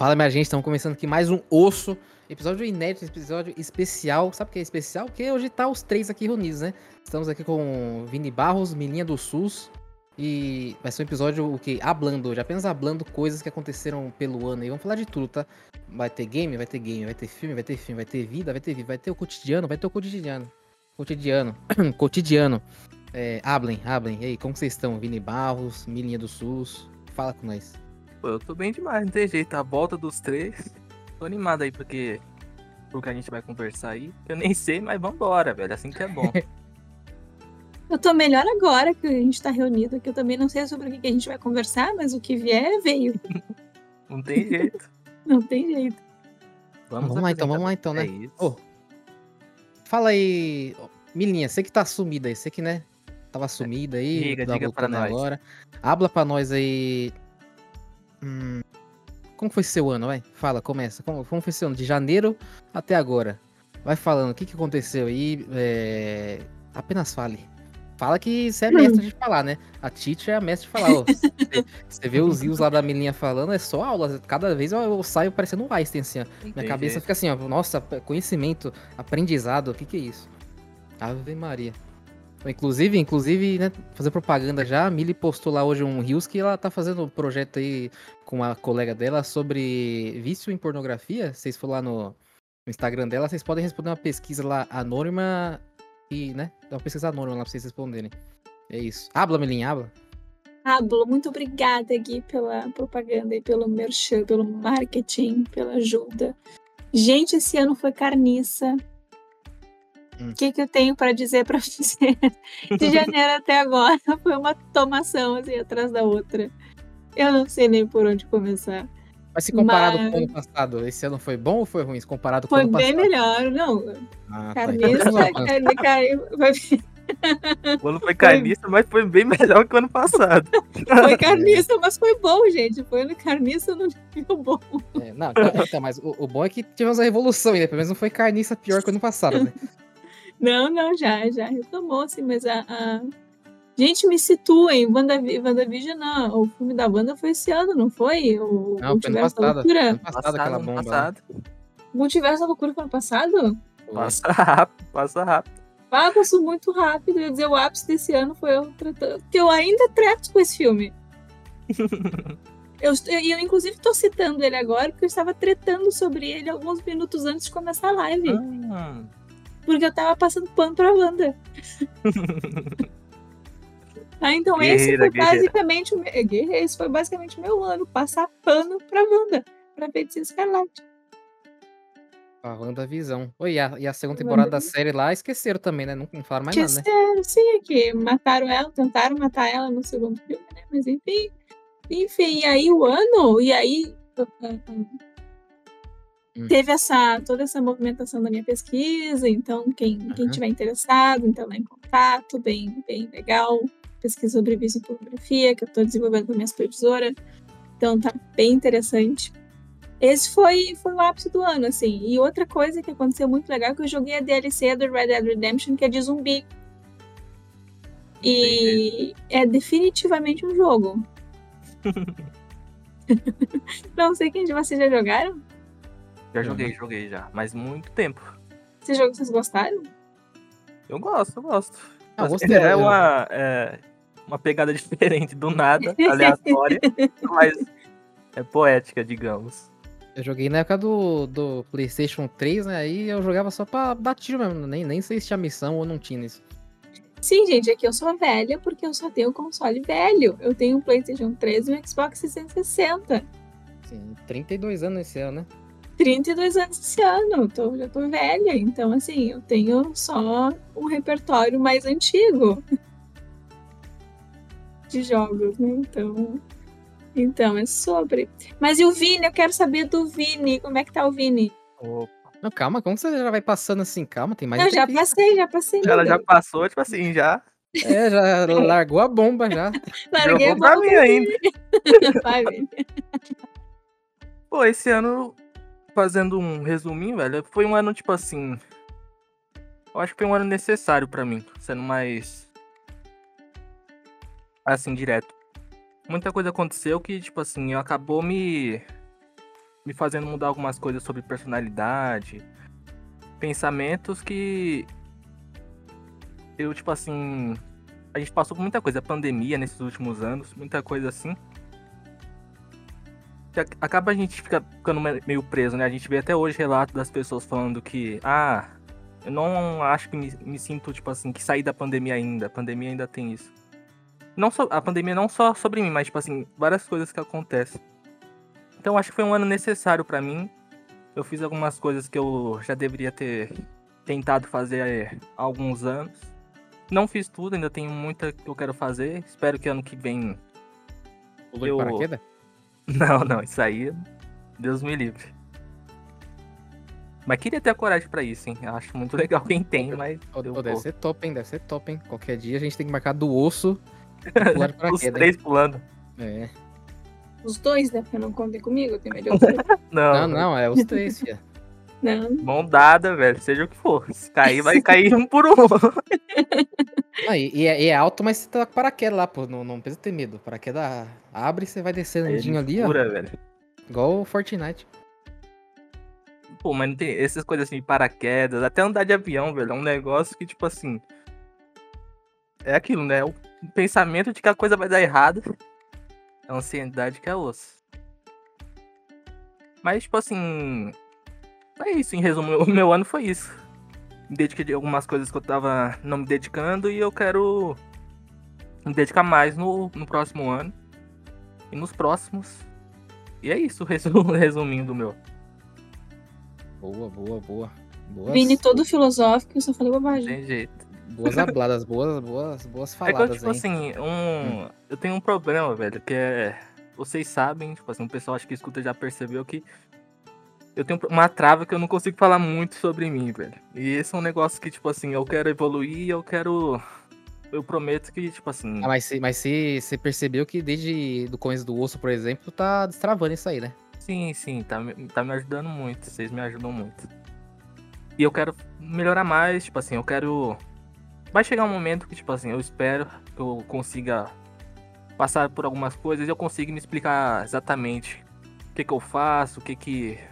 Fala, minha gente, estamos começando aqui mais um osso. Episódio inédito, episódio especial. Sabe o que é especial? Porque hoje tá os três aqui reunidos, né? Estamos aqui com Vini Barros, Milinha do SUS. E vai ser um episódio o que? Hablando hoje, apenas hablando coisas que aconteceram pelo ano. E vamos falar de tudo, tá? Vai ter game, vai ter game, vai ter filme, vai ter filme, vai ter vida, vai ter vida, vai ter o cotidiano, vai ter o cotidiano. Cotidiano. cotidiano. É, hablem, hablem. E aí, como vocês estão? Vini Barros, Milinha do SUS. Fala com nós. Pô, eu tô bem demais, não tem jeito. A volta dos três. Tô animado aí porque. Porque a gente vai conversar aí. Eu nem sei, mas vambora, velho. Assim que é bom. Eu tô melhor agora que a gente tá reunido aqui. Eu também não sei sobre o que a gente vai conversar, mas o que vier, veio. não tem jeito. Não tem jeito. Vamos, vamos lá então, vamos lá então, né? É oh, fala aí, Milinha, você que tá sumida aí, você que, né? Tava sumida aí, diga, diga pra nós. agora. Habla pra nós aí. Hum, como foi seu ano, vai? Fala, começa. Como, como foi seu ano? De janeiro até agora. Vai falando, o que, que aconteceu aí? É... Apenas fale. Fala que você é mestre de falar, né? A Titi é a mestre de falar. Ó, você, você vê os rios lá da menina falando, é só aula. Cada vez eu, eu saio parecendo um Einstein, assim, ó. Minha cabeça fica assim, ó. Nossa, conhecimento, aprendizado, o que que é isso? Ave Maria. Inclusive, inclusive, né, fazer propaganda já, a Mili postou lá hoje um Rios que ela tá fazendo um projeto aí com uma colega dela sobre vício em pornografia. Vocês foram lá no, Instagram dela, vocês podem responder uma pesquisa lá anônima e, né? Dá uma pesquisa anônima lá pra vocês responderem. É isso. Habla, Melinha, habla. Hablo, muito obrigada, Gui, pela propaganda e pelo merchan, pelo marketing, pela ajuda. Gente, esse ano foi carniça. O hum. que, que eu tenho para dizer para você? De janeiro até agora foi uma tomação assim atrás da outra. Eu não sei nem por onde começar. Mas se comparado Mas... com o ano passado, esse ano foi bom ou foi ruim? Se comparado com foi o ano passado? Foi bem melhor, não. Ah, carniça, tá. carne, carne, O ano foi carniça, mas foi bem melhor que o ano passado. Foi carniça, mas foi bom, gente. Foi no carniça no nível bom. É, não, então, então, mas o, o, bom é que tivemos a revolução, né? Pelo menos não foi carniça pior que o ano passado, né? Não, não, já, já retomou, assim, mas a, a Gente, me situem. WandaVision, WandaVision não. O filme da Wanda foi esse ano, não foi? O não, Multiverso foi da Loucura. Ano passado, passado aquela bomba. Passado. Multiverso da Loucura foi ano passado? Passa rápido, passa rápido. Ah, passou muito rápido. Eu ia dizer, o ápice desse ano foi eu tratando. Porque eu ainda trato com esse filme. eu, eu, eu, inclusive, tô citando ele agora porque eu estava tretando sobre ele alguns minutos antes de começar a live. Ah. Porque eu tava passando pano pra Wanda. Ah, então guerreira, esse foi guerreira. basicamente o meu. Esse foi basicamente o meu ano, passar pano pra Wanda, pra Feiticeira Escarlate. A Wanda Visão. Oi, e a, e a segunda temporada da série lá esqueceram também, né? Não, não falaram mais esqueceram, nada, né? sim, é que mataram ela, tentaram matar ela no segundo filme, né? Mas enfim. Enfim, e aí o ano, e aí. Hum. Teve essa, toda essa movimentação da minha pesquisa, então quem, uhum. quem tiver interessado, então lá em contato, bem, bem legal pesquisa sobre vício em pornografia, que eu estou desenvolvendo com a minha supervisora. Então tá bem interessante. Esse foi, foi o ápice do ano, assim. E outra coisa que aconteceu muito legal é que eu joguei a DLC do Red Dead Redemption, que é de zumbi. E é definitivamente um jogo. Não sei quem de vocês já jogaram. Já joguei, joguei já, mas muito tempo. Esse jogo vocês gostaram? Eu gosto, eu gosto. Eu gostei, é uma, é, uma pegada diferente do nada, aleatória, mas é poética, digamos. Eu joguei na época do, do PlayStation 3, né? Aí eu jogava só pra dar tiro mesmo, nem, nem sei se tinha missão ou não tinha isso. Sim, gente, aqui eu sou velha porque eu só tenho console velho. Eu tenho um PlayStation 3 e um Xbox 360. Sim, 32 anos esse ano, né? 32 anos esse ano, tô, já tô velha, então assim, eu tenho só um repertório mais antigo de jogos, né? Então, então é sobre. Mas e o Vini? Eu quero saber do Vini. Como é que tá o Vini? Opa. Não, calma, como você já vai passando assim? Calma, tem mais. Não, já passei, já passei. Ela já passou, tipo assim, já. É, já largou a bomba já. Larguei Jogou a bomba. Pra mim ainda. Pô, esse ano, fazendo um resuminho, velho, foi um ano, tipo assim. Eu acho que foi um ano necessário para mim, sendo mais assim, direto. Muita coisa aconteceu que, tipo assim, acabou me. me fazendo mudar algumas coisas sobre personalidade, pensamentos que eu, tipo assim, a gente passou por muita coisa, pandemia nesses últimos anos, muita coisa assim. Acaba a gente fica ficando meio preso, né? A gente vê até hoje relatos das pessoas falando que, ah, eu não acho que me, me sinto, tipo assim, que saí da pandemia ainda. A pandemia ainda tem isso. Não só, a pandemia não só sobre mim, mas, tipo assim, várias coisas que acontecem. Então acho que foi um ano necessário para mim. Eu fiz algumas coisas que eu já deveria ter tentado fazer há alguns anos. Não fiz tudo, ainda tenho muita que eu quero fazer. Espero que ano que vem. Pulou eu... de paraquedas? Não, não, isso aí. Deus me livre. Mas queria ter a coragem pra isso, hein? Eu acho muito legal quem tem, mas. Oh, deve ser top, hein? Deve ser top, hein? Qualquer dia a gente tem que marcar do osso. Os três pulando. É. Os dois, né? Porque não contem comigo, eu tenho medo de não, não, não, é os três, filha. Não. Mão dada, velho. Seja o que for. Se cair, vai cair um por um. Não, e, e, é, e, é, alto, mas você tá com paraquedas lá, pô. Não, não precisa ter medo. Paraquedas abre e você vai descendo é ali, pura, ó. velho. Igual o Fortnite. Pô, mas não tem essas coisas assim de paraquedas. Até andar de avião, velho. É um negócio que, tipo assim. É aquilo, né? O pensamento de que a coisa vai dar errado. É uma ansiedade que é osso. Mas, tipo assim. É isso, em resumo, o meu ano foi isso. Me dediquei de algumas coisas que eu tava não me dedicando e eu quero me dedicar mais no, no próximo ano. E nos próximos. E é isso, resumo, resumindo do meu. Boa, boa, boa. Boas... Vini todo filosófico, eu só falei bobagem. Tem jeito. Boas habladas, boas, boas, boas faladas. É que, tipo hein? assim, um... Hum. eu tenho um problema, velho, que é. Vocês sabem, tipo assim, o pessoal acho que escuta já percebeu que eu tenho uma trava que eu não consigo falar muito sobre mim, velho. E esse é um negócio que, tipo assim, eu quero evoluir, eu quero. Eu prometo que, tipo assim. Ah, mas, mas você, você percebeu que desde o começo do osso, por exemplo, tá destravando isso aí, né? Sim, sim, tá, tá me ajudando muito. Vocês me ajudam muito. E eu quero melhorar mais, tipo assim, eu quero. Vai chegar um momento que, tipo assim, eu espero que eu consiga passar por algumas coisas e eu consiga me explicar exatamente o que, que eu faço, o que, que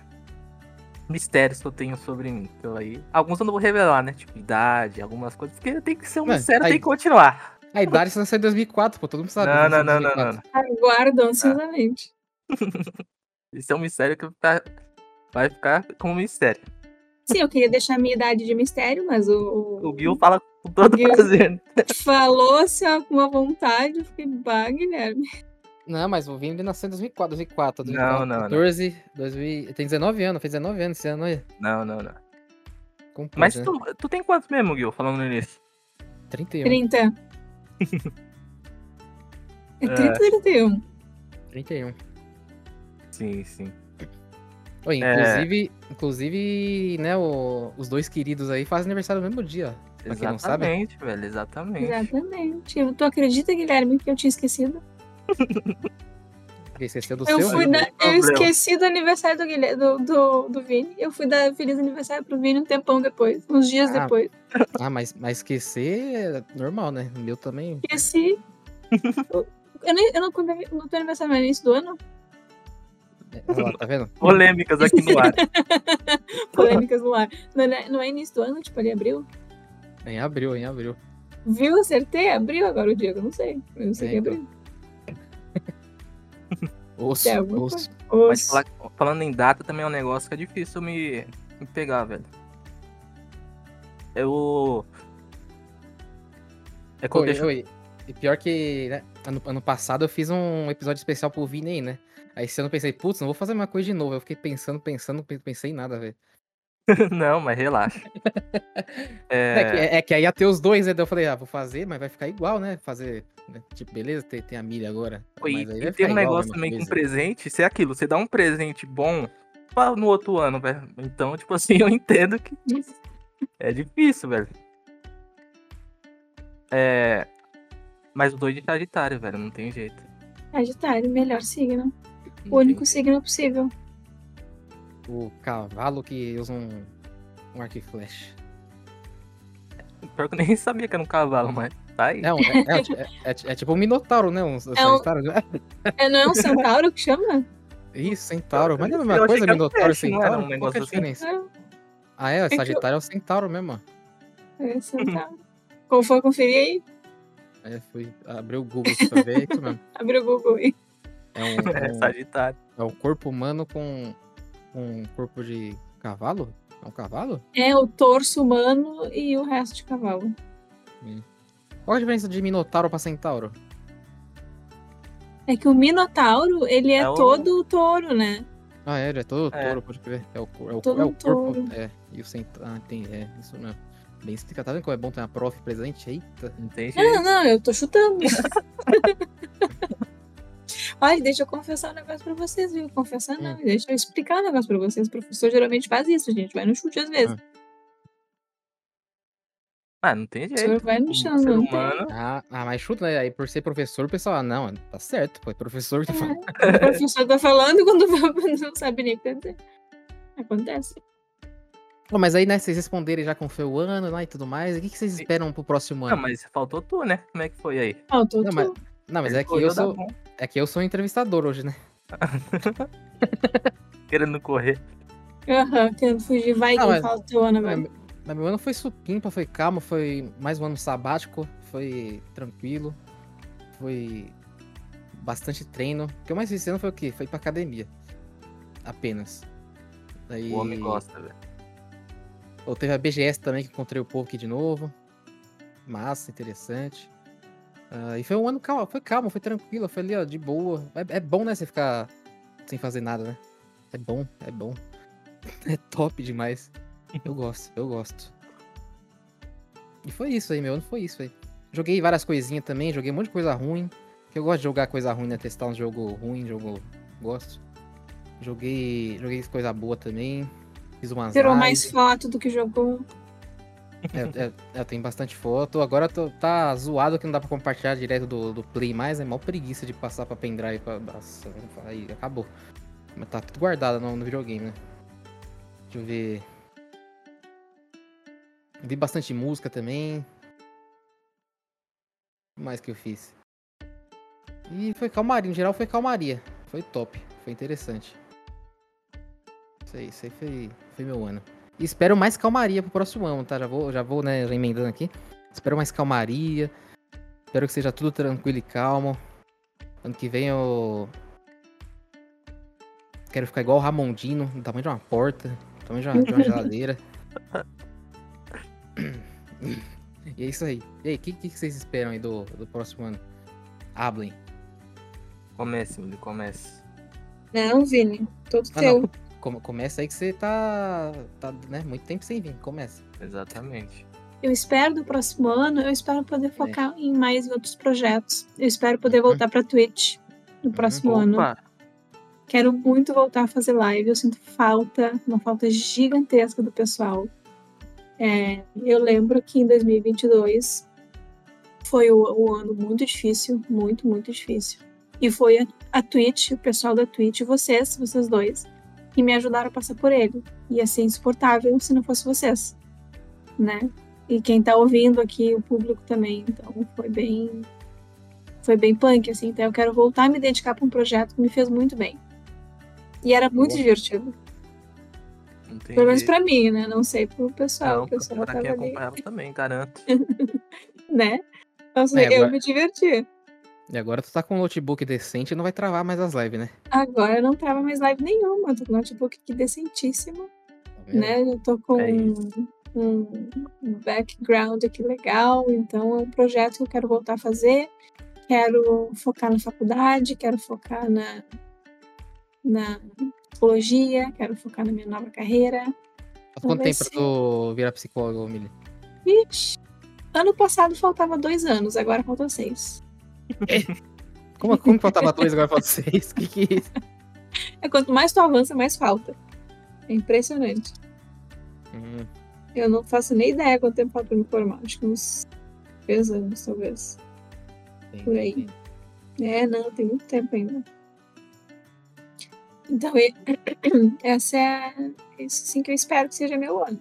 mistérios que eu tenho sobre mim. Então aí, alguns eu não vou revelar, né? Tipo, idade, algumas coisas, porque tem que ser um mistério, tem que continuar. A idade você nasceu em 2004, pô, todo mundo sabe. Não, não, não, não, não, Aguardo ansiosamente. Isso é um mistério que vai ficar como mistério. Sim, eu queria deixar a minha idade de mistério, mas o. O Gil fala com todo prazer. Falou-se com uma vontade, eu fiquei, bah, Guilherme. Não, mas o Vini nasceu em 2004, 2004, 2004 não, não, 14, não. 2000, tem 19 anos, fez 19 anos esse ano aí. Não, não, não. mas né? tu, tu tem quantos mesmo, Gil, falando no início? 31. 30. é 30 ou 31? 31. Sim, sim. Oi, inclusive, é... inclusive, né, o, os dois queridos aí fazem aniversário no mesmo dia. Exatamente, velho, exatamente. Exatamente. Tu acredita, Guilherme, que eu tinha esquecido? Esqueceu do eu seu? Fui da, eu esqueci do aniversário do, Guilherme, do, do, do Vini. Eu fui dar feliz aniversário pro Vini um tempão depois, uns dias ah, depois. Ah, mas, mas esquecer é normal, né? O meu também. Esqueci. eu, nem, eu não contei no teu aniversário no início do ano. É, lá, tá vendo? Polêmicas aqui no ar. Polêmicas no ar. Não é, não é início do ano, tipo ali abril? Em abril, em abril. Viu? Acertei? Abril agora o dia, eu não sei. Eu não sei é, que é abril. Osso, é, osso. Mas falar, falando em data também é um negócio que é difícil me, me pegar, velho. Eu. É eu deixo... E pior que, né, ano, ano passado eu fiz um episódio especial pro Vini aí, né? Aí esse ano eu pensei, putz, não vou fazer uma coisa de novo. Eu fiquei pensando, pensando, pensei em nada, velho. não, mas relaxa. é... É, que, é, que, aí ia ter os dois, né? Eu falei, ah, vou fazer, mas vai ficar igual, né? Fazer. Né? Tipo, beleza, tem, tem a milha agora. E, e tem um negócio também com presente, se é aquilo, você dá um presente bom no outro ano, velho. Então, tipo assim, eu entendo que é difícil, velho. É. Mas o doido de Sagitário, velho, não tem jeito. Sagitário, melhor signo. O único signo possível o cavalo que usa um, um arco e flecha. Pior que eu nem sabia que era um cavalo, mas tá aí. Não, é, é, é, é tipo um minotauro, né? Um, é, um, né? é, não é um centauro que chama? Isso, Centauro. Mas não é a mesma coisa, Minotauro e Centauro? Um Qual é a diferença? Ah, é? Sagitário é o Centauro mesmo. É, Centauro. Como foi conferir aí? É, fui abrir o Google pra ver, é isso mesmo. Abriu o Google aí. É um, é, Sagitário. É o corpo humano com um corpo de cavalo? É um cavalo? É o torso humano e o resto de cavalo. Sim. Qual a diferença de Minotauro pra Centauro? É que o Minotauro, ele é, é todo o... touro, né? Ah, é, ele é todo é. touro, pode ver. É o, é o, todo é o corpo. É, e o Centauro. Ah, tem, é, isso mesmo. Bem explicado. Tá vendo como é bom ter uma prof presente? Eita. Não Não, não, eu tô chutando. Olha, deixa eu confessar um negócio pra vocês, viu? Confessar não, hum. deixa eu explicar um negócio pra vocês. O professor geralmente faz isso, gente. Vai no chute às vezes. Ah, não tem jeito. vai no chão, não humano... ah, ah, mas chuta, né? Aí por ser professor, o pessoal, ah, não, tá certo, pô, é professor que tá falando. É, o professor tá falando quando não sabe nem o que. Acontece. Oh, mas aí, né, vocês responderem já com foi o ano lá e tudo mais, o que, que vocês esperam pro próximo ano? Não, mas faltou tu, né? Como é que foi aí? Faltou não, tu. Mas, não, mas é que eu sou. É que eu sou entrevistador hoje, né? querendo correr. Aham, uhum, querendo fugir. Vai não, que teu ano, velho. Mas meu ano foi supimpa, foi calmo, foi mais um ano sabático, foi tranquilo, foi bastante treino. O que eu mais fiz esse ano foi o quê? Foi pra academia. Apenas. Daí... O homem gosta, velho. Ou teve a BGS também, que encontrei o povo aqui de novo. Massa, interessante. Uh, e foi um ano calmo, foi calmo, foi tranquilo, foi ali, ó, de boa. É, é bom, né, você ficar sem fazer nada, né? É bom, é bom. É top demais. Eu gosto, eu gosto. E foi isso aí, meu ano foi isso aí. Joguei várias coisinhas também, joguei um monte de coisa ruim. Que eu gosto de jogar coisa ruim, né? Testar um jogo ruim, jogo. Gosto. Joguei. Joguei coisa boa também. Fiz umas. Tirou mais foto do que jogou. É, é, tem bastante foto. Agora tô, tá zoado que não dá pra compartilhar direto do, do Play mais. É mó preguiça de passar pra pendrive. Pra... Nossa, aí acabou. Mas tá tudo guardado no, no videogame, né? Deixa eu ver. Vi bastante música também. O mais que eu fiz? E foi calmaria, em geral foi calmaria. Foi top, foi interessante. Isso aí, isso aí foi, foi meu ano. Espero mais calmaria pro próximo ano, tá? Já vou, já vou, né, já emendando aqui. Espero mais calmaria. Espero que seja tudo tranquilo e calmo. Ano que vem eu. Quero ficar igual o Ramondino, do tamanho de uma porta, do tamanho de uma, de uma geladeira. E é isso aí. E aí, o que, que vocês esperam aí do, do próximo ano? Ablem. Comece, Mili, comece. Não, Vini, todo ah, teu. Não. Começa aí que você tá, tá né, muito tempo sem vir. Começa. Exatamente. Eu espero do próximo ano, eu espero poder é. focar é. em mais outros projetos. Eu espero poder voltar uhum. pra Twitch no próximo uhum. ano. Quero muito voltar a fazer live. Eu sinto falta, uma falta gigantesca do pessoal. É, eu lembro que em 2022 foi um ano muito difícil, muito, muito difícil. E foi a, a Twitch, o pessoal da Twitch, vocês, vocês dois, que me ajudaram a passar por ele. Ia ser insuportável se não fosse vocês, né? E quem tá ouvindo aqui, o público também. Então foi bem. Foi bem punk, assim. Então eu quero voltar a me dedicar para um projeto que me fez muito bem. E era muito divertido. Entendi. Pelo menos pra mim, né? Não sei pro pessoal. Não, o pessoal pra quem acompanhava também, garanto. né? Nossa, é, eu agora... me diverti. E agora tu tá com um notebook decente e não vai travar mais as lives, né? Agora não trava mais live nenhuma. Tô com um notebook aqui decentíssimo. Tá né? Eu tô com é um, background aqui legal. Então é um projeto que eu quero voltar a fazer. Quero focar na faculdade, quero focar na, na psicologia, quero focar na minha nova carreira. Há quanto tempo pra tu virar psicólogo, Mili? Vixe, ano passado faltava dois anos, agora faltam seis. É. Como, como faltava dois, agora faltam seis? que que é isso? É quanto mais tu avança, mais falta. É impressionante. Hum. Eu não faço nem ideia quanto tempo falta pra me formar. Acho que uns três anos, talvez. Sim, Por aí. Sim. É, não, tem muito tempo ainda. Então, essa é isso sim que eu espero que seja meu ano.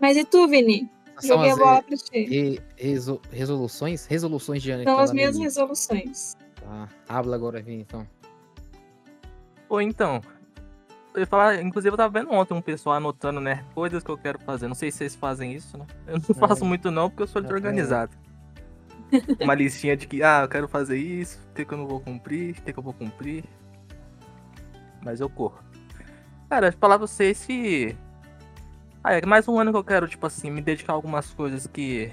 Mas e tu, Vini? Joguei a bola pra ti. Resol, resoluções? Resoluções de ano. São então, as minhas resoluções. Tá. Habla agora, Vini, então. Ou então, eu ia falar, inclusive eu tava vendo ontem um pessoal anotando, né, coisas que eu quero fazer. Não sei se vocês fazem isso, né? Eu não faço é. muito não, porque eu sou é. organizado. Uma listinha de que, ah, eu quero fazer isso, o que, que eu não vou cumprir, o que, que eu vou cumprir. Mas eu corro. Cara, falar pra vocês se. Ah, é mais um ano que eu quero, tipo assim, me dedicar a algumas coisas que.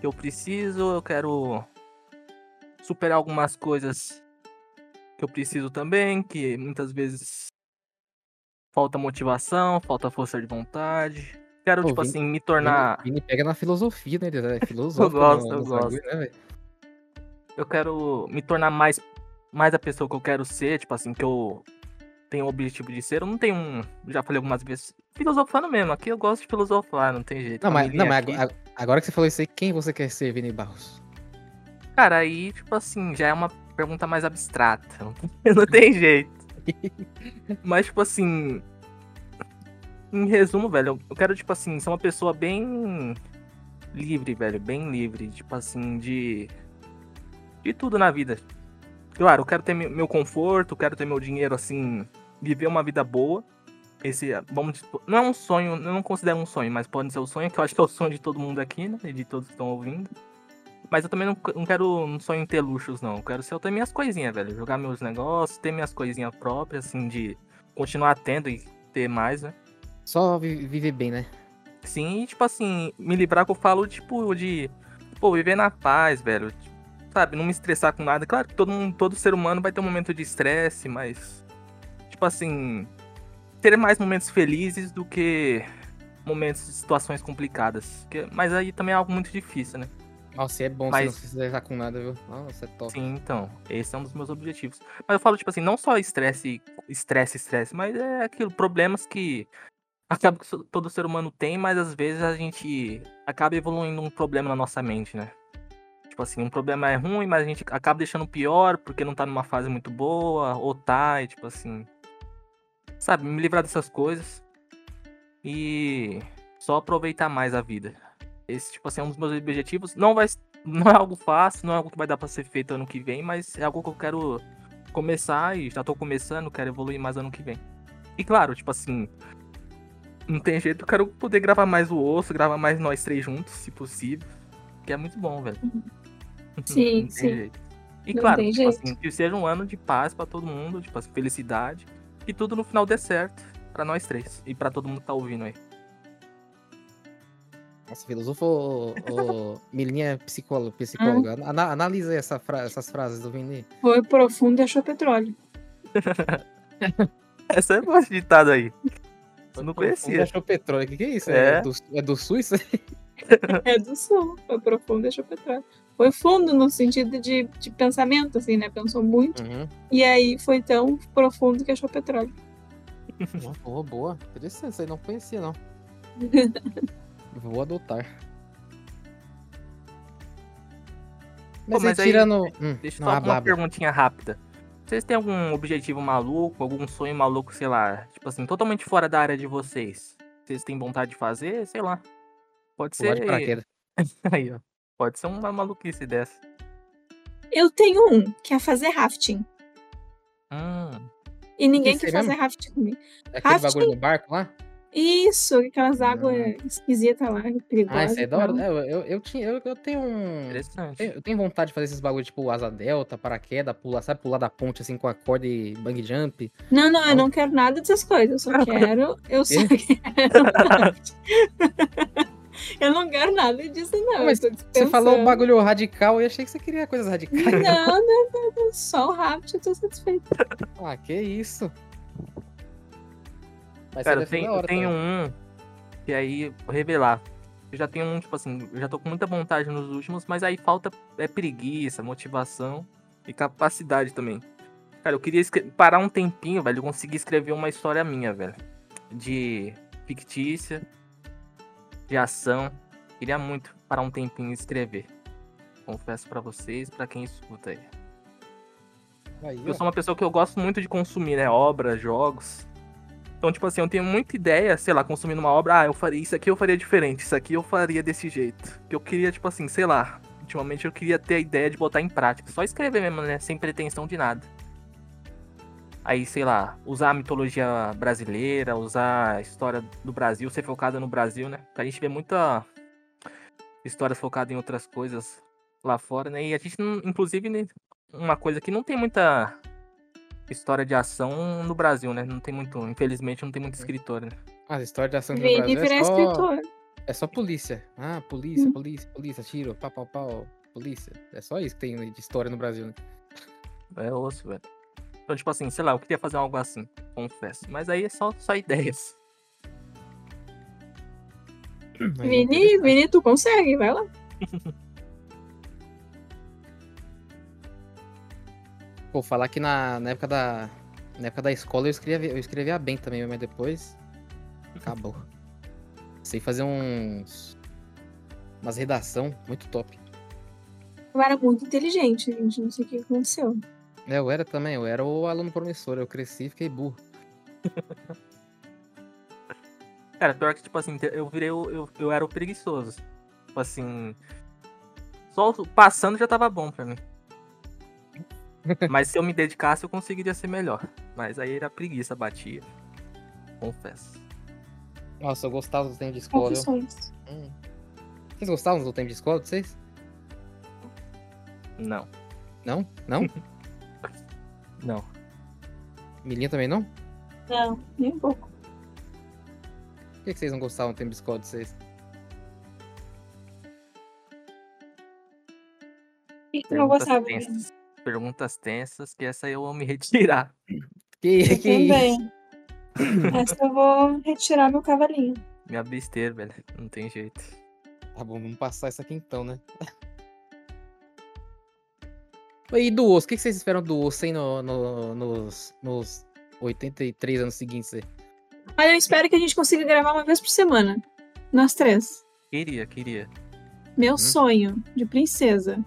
que eu preciso, eu quero superar algumas coisas que eu preciso também, que muitas vezes falta motivação, falta força de vontade. Quero, Pô, tipo Vini, assim, me tornar. Vini, Vini pega na filosofia, né? Ele é filosófico. eu gosto, no, eu gosto. né, eu quero me tornar mais, mais a pessoa que eu quero ser, tipo assim, que eu tenho o objetivo de ser. Eu não tenho um. Já falei algumas vezes. Filosofando mesmo, aqui eu gosto de filosofar, não tem jeito. Não, mas, não, mas agora que você falou isso aí, quem você quer ser, Vini Barros? Cara, aí, tipo assim, já é uma pergunta mais abstrata. Não tem jeito. Mas, tipo assim. Em resumo, velho, eu quero, tipo assim, ser uma pessoa bem livre, velho. Bem livre. Tipo assim, de. De tudo na vida. Claro, eu quero ter meu conforto, quero ter meu dinheiro, assim. Viver uma vida boa. Esse, vamos, não é um sonho, eu não considero um sonho, mas pode ser o sonho, que eu acho que é o sonho de todo mundo aqui, né? E de todos que estão ouvindo. Mas eu também não, não quero não sonho em ter luxos, não. Eu quero ser eu ter minhas coisinhas, velho. Jogar meus negócios, ter minhas coisinhas próprias, assim, de continuar tendo e ter mais, né? Só viver bem, né? Sim, e, tipo assim, me livrar que eu falo, tipo, de. Pô, viver na paz, velho. Sabe, não me estressar com nada. Claro que todo, mundo, todo ser humano vai ter um momento de estresse, mas. Tipo assim. Ter mais momentos felizes do que momentos de situações complicadas. Mas aí também é algo muito difícil, né? Nossa, é bom Mas... você não se estressar com nada, viu? Nossa, é top. Sim, então. Esse é um dos meus objetivos. Mas eu falo, tipo assim, não só estresse, estresse, estresse, mas é aquilo, problemas que acaba que todo ser humano tem, mas às vezes a gente acaba evoluindo um problema na nossa mente, né? Tipo assim, um problema é ruim, mas a gente acaba deixando pior porque não tá numa fase muito boa, ou tá, e tipo assim. Sabe, me livrar dessas coisas. E só aproveitar mais a vida. Esse, tipo assim, é um dos meus objetivos. Não vai. Não é algo fácil, não é algo que vai dar pra ser feito ano que vem, mas é algo que eu quero começar e já tô começando, quero evoluir mais ano que vem. E claro, tipo assim. Não tem jeito, eu quero poder gravar mais o osso, gravar mais nós três juntos, se possível. Que é muito bom, velho. Sim, sim. Jeito. E não claro, tipo jeito. assim, que seja um ano de paz para todo mundo, tipo assim, felicidade. E tudo no final dê certo para nós três. E para todo mundo que tá ouvindo aí. Nossa, filósofo ou, ou Milinha psicóloga? psicóloga. Hum. Ana, analisa essa fra essas frases do Vini. Foi profundo e achou petróleo. essa é uma ditada aí. Eu não conhecia. achou petróleo. O que, que é isso? É, é do, é do sul isso aí? É do sul. Foi profundo e achou petróleo. Foi fundo no sentido de, de pensamento, assim, né? Pensou muito. Uhum. E aí foi tão profundo que achou petróleo. Boa, boa. Interessante, isso aí não conhecia, não. Vou adotar. Mas, Pô, mas aí, tirando... Hum, deixa eu só uma perguntinha rápida. Vocês têm algum objetivo maluco, algum sonho maluco, sei lá, tipo assim, totalmente fora da área de vocês? Vocês têm vontade de fazer? Sei lá. Pode ser. De aí, ó. Pode ser uma maluquice dessa. Eu tenho um, que é fazer rafting. Hum. E ninguém quer fazer rafting comigo. É aquele rafting... bagulho no barco lá? Isso, aquelas águas hum. esquisitas lá, perigosas. Ah, isso é da hora. Eu, eu, eu, tinha, eu, eu tenho um. Interessante. Eu, eu, tenho vontade de fazer esses bagulhos tipo asa delta, paraquedas, pular, sabe, pular da ponte assim com a corda e bang jump. Não, não, eu não quero nada dessas coisas. Eu só quero. Eu só quero. eu não quero nada disso, não. Mas você falou um bagulho radical e achei que você queria coisas radicais. Não, não, não, não. Só o rápido, eu tô satisfeito. Ah, que isso. Mas Cara, eu tenho, hora, eu tenho um que aí vou revelar. Eu já tenho um, tipo assim, eu já tô com muita vontade nos últimos, mas aí falta é preguiça, motivação e capacidade também. Cara, eu queria parar um tempinho, velho, conseguir escrever uma história minha, velho. De fictícia, de ação. Queria muito parar um tempinho e escrever. Confesso para vocês, para quem escuta aí. aí eu sou uma pessoa que eu gosto muito de consumir, né? Obras, jogos. Então, tipo assim, eu tenho muita ideia, sei lá, consumindo uma obra, ah, eu faria isso aqui, eu faria diferente, isso aqui eu faria desse jeito. Que eu queria, tipo assim, sei lá, ultimamente eu queria ter a ideia de botar em prática. Só escrever mesmo, né? Sem pretensão de nada. Aí, sei lá, usar a mitologia brasileira, usar a história do Brasil, ser focada no Brasil, né? Porque a gente vê muita histórias focadas em outras coisas lá fora, né? E a gente, inclusive, né, uma coisa que não tem muita história de ação no Brasil, né? Não tem muito, infelizmente, não tem muito escritor, né? As histórias de ação no Brasil é só, escritor. é só polícia. Ah, polícia, hum. polícia, polícia, tiro, pau, pau, pau, polícia. É só isso que tem de história no Brasil, né? É osso, velho. Então, tipo assim, sei lá, eu queria fazer algo assim, confesso. Mas aí é só, só ideias. Vini, Vini, tu consegue, vai lá. Vou falar que na, na, época da, na época da escola eu escrevia, eu escrevia bem também, mas depois acabou. Sei fazer uns. umas redação muito top. Eu era muito inteligente, gente. Não sei o que aconteceu. É, eu era também, eu era o aluno promissor, eu cresci e fiquei burro. Cara, pior que, tipo assim, eu virei. Eu, eu era o preguiçoso. Tipo assim. Só passando já tava bom pra mim. Mas se eu me dedicasse, eu conseguiria ser melhor. Mas aí era preguiça, batia. Confesso. Nossa, eu gostava do tempo de escola. Hum. Vocês gostavam do tempo de escola de vocês? Não. Não? Não? não. Milinha também não? Não, nem um pouco. Por que vocês não gostavam do tempo de escola de vocês? Que não gostava? perguntas tensas, que essa eu vou me retirar. Que, que também. essa eu vou retirar meu cavalinho. Me abster, velho. Não tem jeito. Tá bom, vamos passar isso aqui então, né? E do osso, o que vocês esperam do osso aí no, no, nos, nos 83 anos seguintes aí? Olha, eu espero que a gente consiga gravar uma vez por semana. Nós três. Queria, queria. Meu hum. sonho de princesa.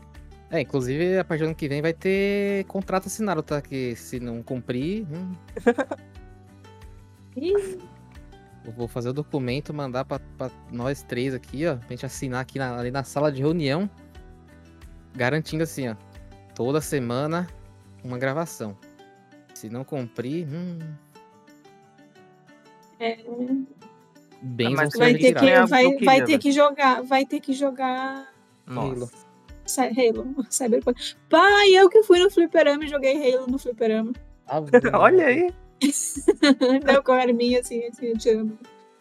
É, inclusive a partir do ano que vem vai ter contrato assinado, tá? Que se não cumprir. Hum... Eu vou fazer o documento, mandar pra, pra, nós três aqui, ó. Pra gente assinar aqui na, ali na sala de reunião. Garantindo assim, ó. Toda semana uma gravação. Se não cumprir. Hum... É. Bem, vai ter, que, vai, vai ter que jogar. Vai ter que jogar. Nossa. Halo, Cyberpunk. Pai, eu que fui no fliperama e joguei Halo no fliperama. Ah, Olha aí. Não, com a arminha assim, assim, tirando.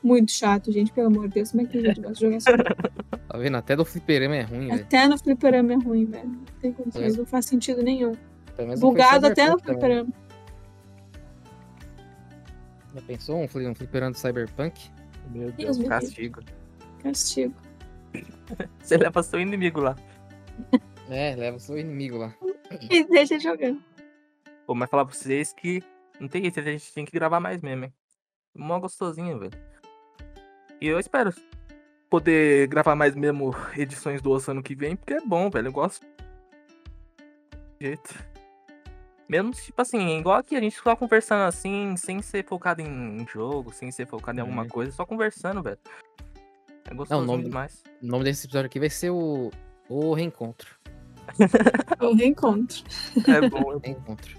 Muito chato, gente, pelo amor de Deus. Como é que a gente gosta de jogar? Tá vendo? Até no fliperama é ruim, velho. Até no fliperama é ruim, velho. Não tem condições, não faz sentido nenhum. Bugado até no fliperama. Já pensou um, fliperama do Cyberpunk? Meu Deus, Deus castigo. Castigo. Você leva seu inimigo lá. É, leva seu inimigo lá. E deixa jogando. Pô, mas falar pra vocês que não tem jeito, a gente tem que gravar mais mesmo, hein? Mó gostosinho, velho. E eu espero poder gravar mais mesmo edições do Osso ano que vem, porque é bom, velho. Eu gosto. Jeito. Mesmo, tipo assim, igual aqui, a gente só conversando assim, sem ser focado em jogo, sem ser focado em alguma uhum. coisa, só conversando, velho. É gostoso Não, o nome, demais. O nome desse episódio aqui vai ser o o reencontro. o reencontro. É bom, é bom. Reencontro.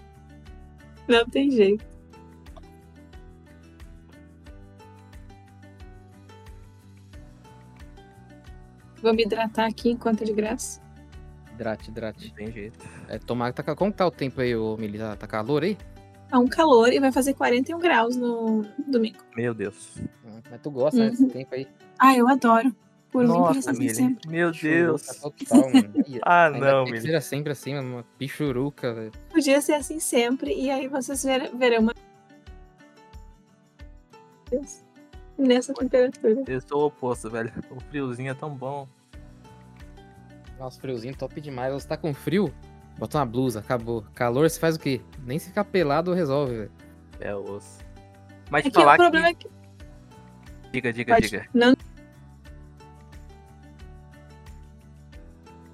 Não tem jeito. Vou me hidratar aqui enquanto é de graça. Hidrate, hidrate. Tem jeito. É, tomar, tá, como tá o tempo aí, ô Mili? Tá, tá calor aí? Tá um calor e vai fazer 41 graus no domingo. Meu Deus. Hum, mas tu gosta uhum. desse tempo aí? Ah, eu adoro. Por Nossa, Mili. Meu Deus. Total, ah, não, Mili. Seja sempre assim, uma pichuruca, velho. Podia ser assim sempre, e aí vocês verão uma. Nessa temperatura. Eu sou o oposto, velho. O friozinho é tão bom. Nossa, friozinho top demais. Você tá com frio? Bota uma blusa, acabou. Calor, você faz o quê? Nem se ficar pelado resolve, velho. É osso. Mas é de falar que. O problema que... é que... Diga, diga, Pode... diga. Não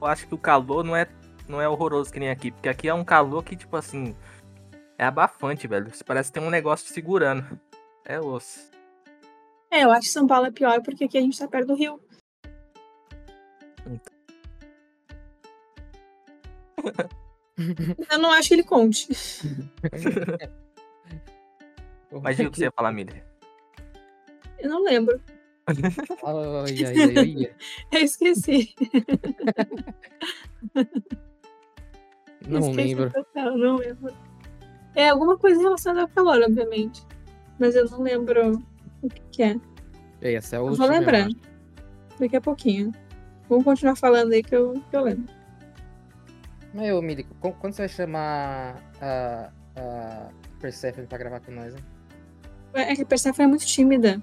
eu acho que o calor não é, não é horroroso que nem aqui. Porque aqui é um calor que, tipo assim, é abafante, velho. Parece que tem um negócio te segurando. É osso. É, eu acho que São Paulo é pior porque aqui a gente tá perto do rio. Eu não acho que ele conte. Mas diga o que você ia falar, Mili. Eu não lembro. Ai, ai, ai, ai. Eu esqueci. Não esqueci lembro. Total, não lembro. É alguma coisa relacionada ao calor, obviamente. Mas eu não lembro o que, que é. É, Essa é a Eu última. vou lembrar. eu. Daqui a pouquinho. Vamos continuar falando aí que eu, que eu lembro. Mas, ô, Mili, qu- quando você vai chamar a, a Persephone pra gravar com nós, hein? É que a Persephone é muito tímida.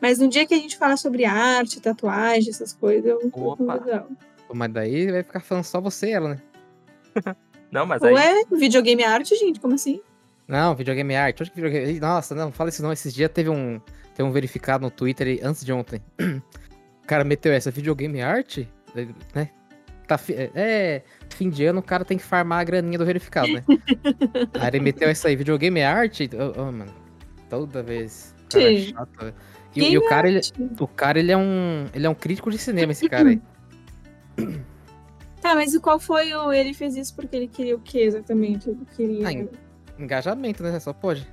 Mas no dia que a gente falar sobre arte, tatuagem, essas coisas, eu, eu. Pô, Mas daí vai ficar falando só você e ela, né? Não, mas aí. Ué, videogame é arte, gente? Como assim? Não, videogame arte. Onde que videogame... Nossa, não, fala isso não. Esses dias teve um, teve um verificado no Twitter antes de ontem. O cara meteu essa, videogame arte? Né? Tá, fi- é, é, fim de ano o cara tem que farmar a graninha do verificado, né? aí ele meteu essa aí, videogame arte? Ô, ô, mano, toda vez. O cara é chato, velho. E, e o cara, ele, o cara, ele é um. Ele é um crítico de cinema, esse cara aí. Tá, mas e qual foi o. Ele fez isso porque ele queria o que exatamente? Ele queria. Ah, Engajamento, né? Só pode.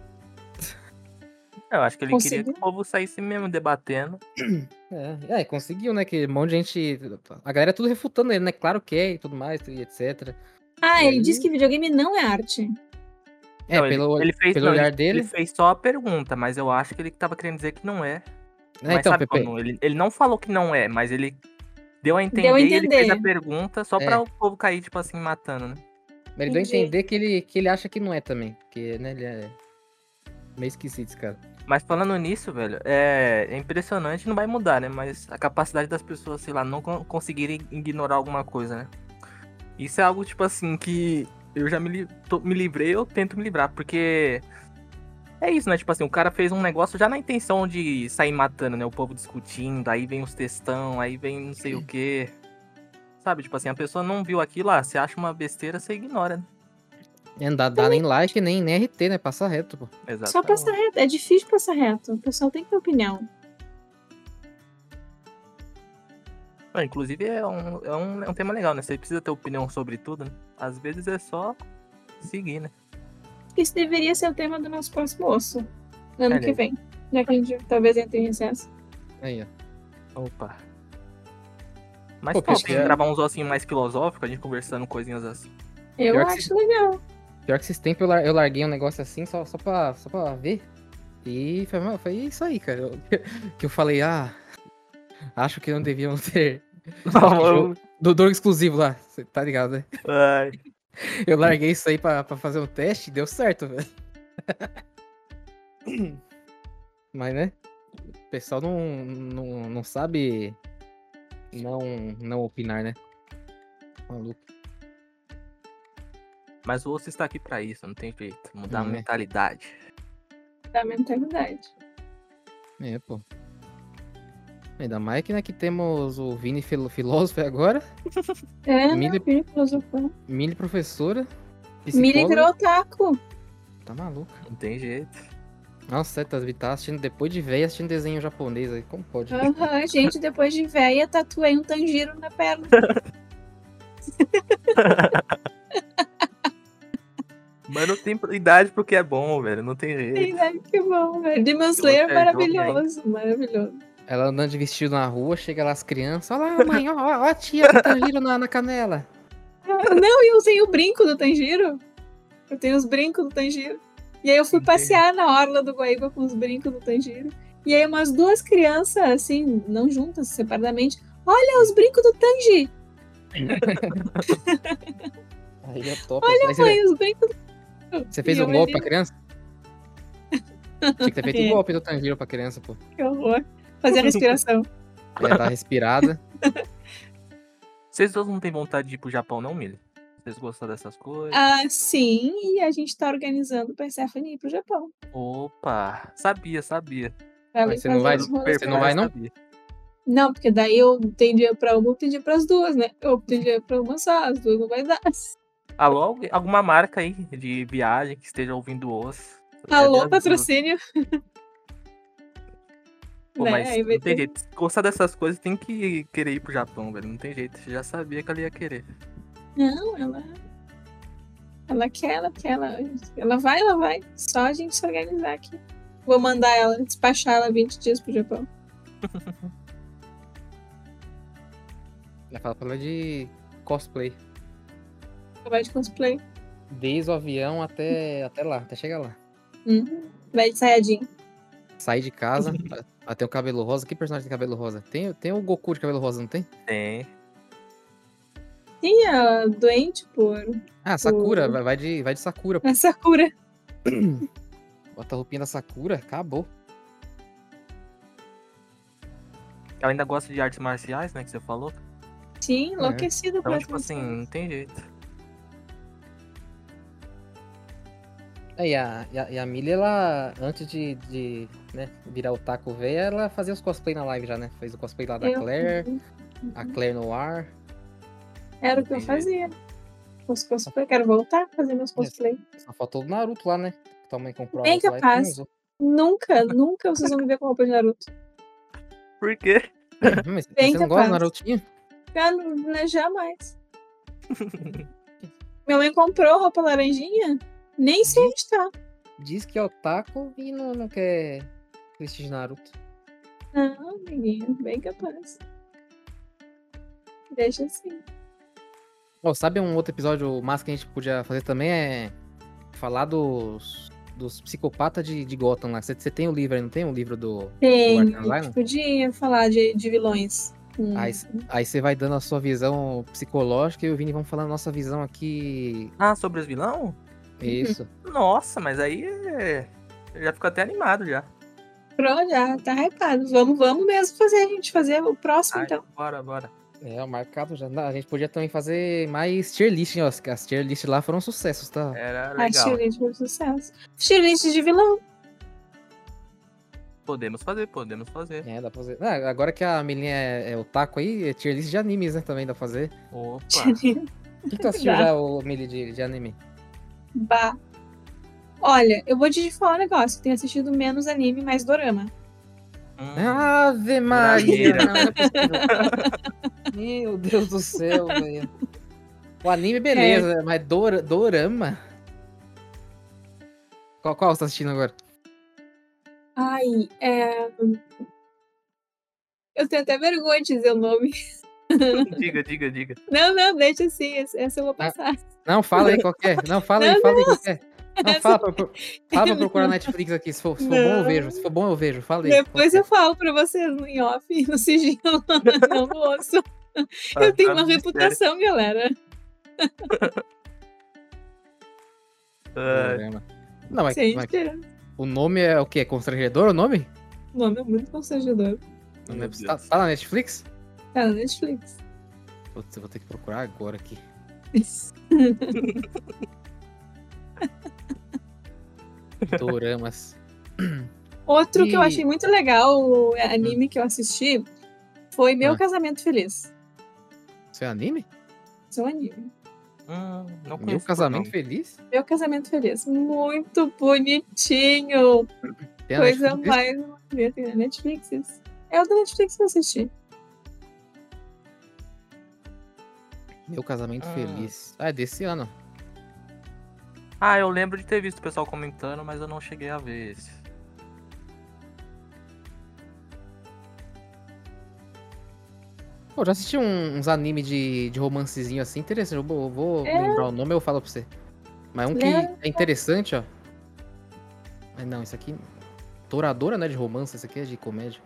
Eu acho que ele queria que Conseguiu? o povo saísse mesmo debatendo. É, é, conseguiu, né? Que um monte de gente. A galera é tudo refutando ele, né? Claro que é e tudo mais, e etc. Ah, E ele aí? disse que videogame não é arte. É, Não, pelo, ele, fez, pelo não, olhar ele, dele. Ele fez só a pergunta, mas eu acho que ele tava querendo dizer que não é. É, mas então, sabe Pepe, ele, ele não falou que não é, mas ele deu a entender, Deu a e ele fez a entender. pergunta só É. pra o povo cair, tipo assim, matando, né? Ele deu a entender que ele, que ele acha que não é também. Porque, né, ele é meio esquisito esse cara. Mas falando nisso, velho, é, é impressionante, não vai mudar, né? Mas a capacidade das pessoas, sei lá, não con- conseguirem ignorar alguma coisa, né? Isso é algo, tipo assim, que eu já me, li- tô- me livrei, eu tento me livrar, porque é isso, né? Tipo assim, o cara fez um negócio já na intenção de sair matando, né? O povo discutindo, aí vem os textão, aí vem não sei o quê. Sabe, tipo assim, a pessoa não viu aquilo lá, você acha uma besteira, você ignora, né? É, não dá, dá nem like, nem, nem RT, né? Passa reto, pô. Exatamente. Só passar reto. É difícil passar reto. O pessoal tem que ter opinião. Ah, Inclusive é um, é, um, é um tema legal, né? Você precisa ter opinião sobre tudo, né? Às vezes é só seguir, né? Isso deveria ser o tema do nosso próximo osso. Ano Olha que aí. vem. Já que a gente talvez entre em recesso. Aí, ó. Opa. Mas Pô, pô, Cris, tem é- que gravar uns ossinhos mais filosóficos, a gente conversando coisinhas assim. Eu Pior acho legal. Pior que esses tempos eu, lar- eu larguei um negócio assim só, só, pra, só pra ver. E foi, mano, foi isso aí, cara. Eu- que eu falei, ah. Acho que não deviam ter. Do Dor exclusivo lá, cê tá ligado, né? Ai, Eu larguei isso aí pra, pra fazer um teste e deu certo, velho. Mas, né? O pessoal não, não, não sabe não, não opinar, né? Maluco. Mas o osso está aqui pra isso, não tem jeito. Mudar a Hum, é. mentalidade. Da mentalidade. É, pô. Ainda mais que, né, que temos o Vini filo- filósofo agora, É, Mili- não, Mili filosofou. Mili professora, Mili otaku. Tá maluco. Não tem jeito. Nossa, tá, tá assistindo depois de velho assistindo desenho japonês aí, como pode? Aham, gente, depois de véia, tatuei um tanjiro na perna. Mas não tem idade porque é bom, velho. Não tem jeito. Ai, que bom, velho. Demon Slayer é jovem maravilhoso, maravilhoso. Ela andando de vestido na rua, chega lá as crianças, olha lá, mãe, ó, ó, ó a tia com tanjiro na, na canela. Não, e eu usei o brinco do Tanjiro. Eu tenho os brincos do Tanjiro. E aí eu fui passear na orla do Guaíba com os brincos do Tanjiro. E aí umas duas crianças, assim, não juntas, separadamente. Olha os brincos do Tanji! Aí é top. Você, Mãe, os brincos do você fez E um golpe pra criança? Tinha que ter feito É. um golpe do Tanjiro pra criança, pô. Que horror. Fazer a respiração. Ela tá respirada. Vocês dois não têm vontade de ir pro Japão, não, Mili? Vocês gostam dessas coisas? Ah, sim, e a gente tá organizando o Persephone ir pro Japão. Opa! Sabia, sabia. Pra Mas você não vai- você não vai, não? Sabia. Não, porque daí eu tenho dinheiro pra uma, eu tenho dinheiro pras duas, né? Eu tenho dinheiro pra uma só, as duas não vai dar. Alô, alguma marca aí de viagem que esteja ouvindo os. Alô, É, patrocínio. Pô, Né, mas não tem ter- jeito. Se gostar dessas coisas, tem que querer ir pro Japão, velho. Não tem jeito. Você já sabia que ela ia querer. Não, ela. Ela quer, ela quer, ela, ela vai, ela vai. Só a gente se organizar aqui. Vou mandar ela, despachar ela 20 dias pro Japão. Ela fala pra ela de cosplay. Vai de cosplay. Desde o avião até, até lá, até chegar lá. Uhum. Vai de saiadinho. Sai de casa, até o cabelo rosa. Que personagem tem cabelo rosa? Tem, tem o Goku de cabelo rosa, não tem? Tem. Sim, a doente por. Ah, Sakura, vai, vai, de, vai de Sakura. A Sakura. Bota a roupinha da Sakura, acabou. Ela ainda gosta de artes marciais, né? Que você falou. Sim, enlouquecida Então, tipo assim, não tem jeito. É, e a, e a, e a Millie, ela, antes de, de né, virar o taco velho, ela fazia os cosplay na live já, né? Fez o cosplay lá da Eu- Claire, a Claire Noir. Era o que eu fazia. Os cosplay. Quero voltar a fazer meus cosplay. Só faltou o Naruto lá, né? Mãe comprou Bem capaz. Nunca, nunca vocês vão me ver com roupa de Naruto. Por quê? Mas Bem você não gosta capaz. do Narutinho? Já, não- né, jamais. Minha mãe comprou roupa laranjinha. Nem sei onde tá. Diz que é otaku e não, não quer vestir de Naruto. Não, amiguinho, bem capaz. Deixa assim. Ó, sabe um outro episódio massa que a gente podia fazer também? É falar dos, dos psicopatas de, de Gotham lá. Você, você tem o livro aí, não tem o livro do. Tem. Arkham? A gente podia falar de, de vilões. Hum. Aí, você vai dando a sua visão psicológica e o Vini vamos falando a nossa visão aqui. Ah, sobre os vilão? Isso. Nossa, mas aí é... eu já fico até animado já. Pronto, já tá hypado. Vamos, vamos mesmo fazer a gente fazer o próximo, Ai, então. Bora, bora. É, o marcado já. Não, a gente podia também fazer mais tier list, ó. As tier list lá foram sucessos, tá? Era Ah, legal. Cheerlead foi um sucesso. Cheerlead de vilão. Podemos fazer, podemos fazer. É, dá pra fazer. Ah, agora que a Melinha é, é o taco aí, é tier list de animes, né? Também dá pra fazer. Opa. O que tu assistiu já, o Mili, de, de anime? Bah. Olha, eu vou te falar um negócio. Eu tenho assistido menos anime, mais dorama. Hum, Ave Maria! Não, não é possível. Meu Deus do céu, velho. O anime, beleza, mas dora, dorama? Qual, qual você tá assistindo agora? Ai, é. Eu tenho até vergonha de dizer o nome. diga, diga, diga. Não, não, deixa assim. Essa eu vou passar. Não, fala aí qualquer. Não, fala aí, Não, fala aí qualquer. Não, fala pra, fala pra procurar Netflix aqui. Se for, se for bom, eu Não. vejo. Se for bom, eu vejo. Fala aí. Depois qualquer. eu falo pra vocês no off, no sigilo, não no osso. Eu tenho uma reputação, galera. Dorama. Não, mas, Sem mas o nome é o quê? Constrangedor o nome? O nome é muito constrangedor. É- tá, tá na Netflix? Tá na Netflix. Putz, eu vou ter que procurar agora aqui. Doramas. Outro que eu E- achei muito legal, o anime que eu assisti, foi Meu Ah. Casamento Feliz. Isso é anime? Esse é um anime. hum, não Meu conheço casamento feliz? Meu Casamento Feliz. Muito bonitinho. Tem Coisa Netflix? mais. bonita. Na Netflix. É o da Netflix que eu assisti. Meu casamento Ah. feliz. Ah, é desse ano. Ah, eu lembro de ter visto o pessoal comentando, mas eu não cheguei a ver esse. Pô, já assisti uns animes de, de romancezinho assim, interessante. Eu vou, É. lembrar o nome eu falo pra você. Mas um que Lembra? é interessante, ó. Mas não, isso aqui. Toradora, né? De romance, isso aqui é de comédia.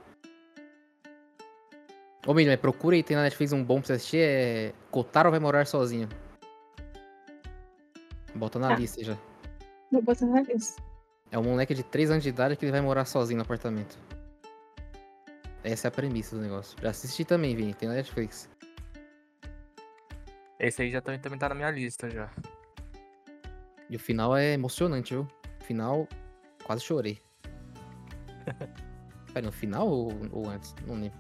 Ô, menino, procura aí, tem na Netflix um bom pra você assistir. É. Kotaro vai morar sozinho. Bota na Tá. lista já. Vou botar na lista. É um moleque de 3 anos de idade que ele vai morar sozinho no apartamento. Essa é a premissa do negócio. Já assisti também, Vini. Tem na Netflix. Esse aí já também, também tá na minha lista já. E o final é emocionante, viu? O final, quase chorei. Pera, no final ou, ou antes? Não lembro.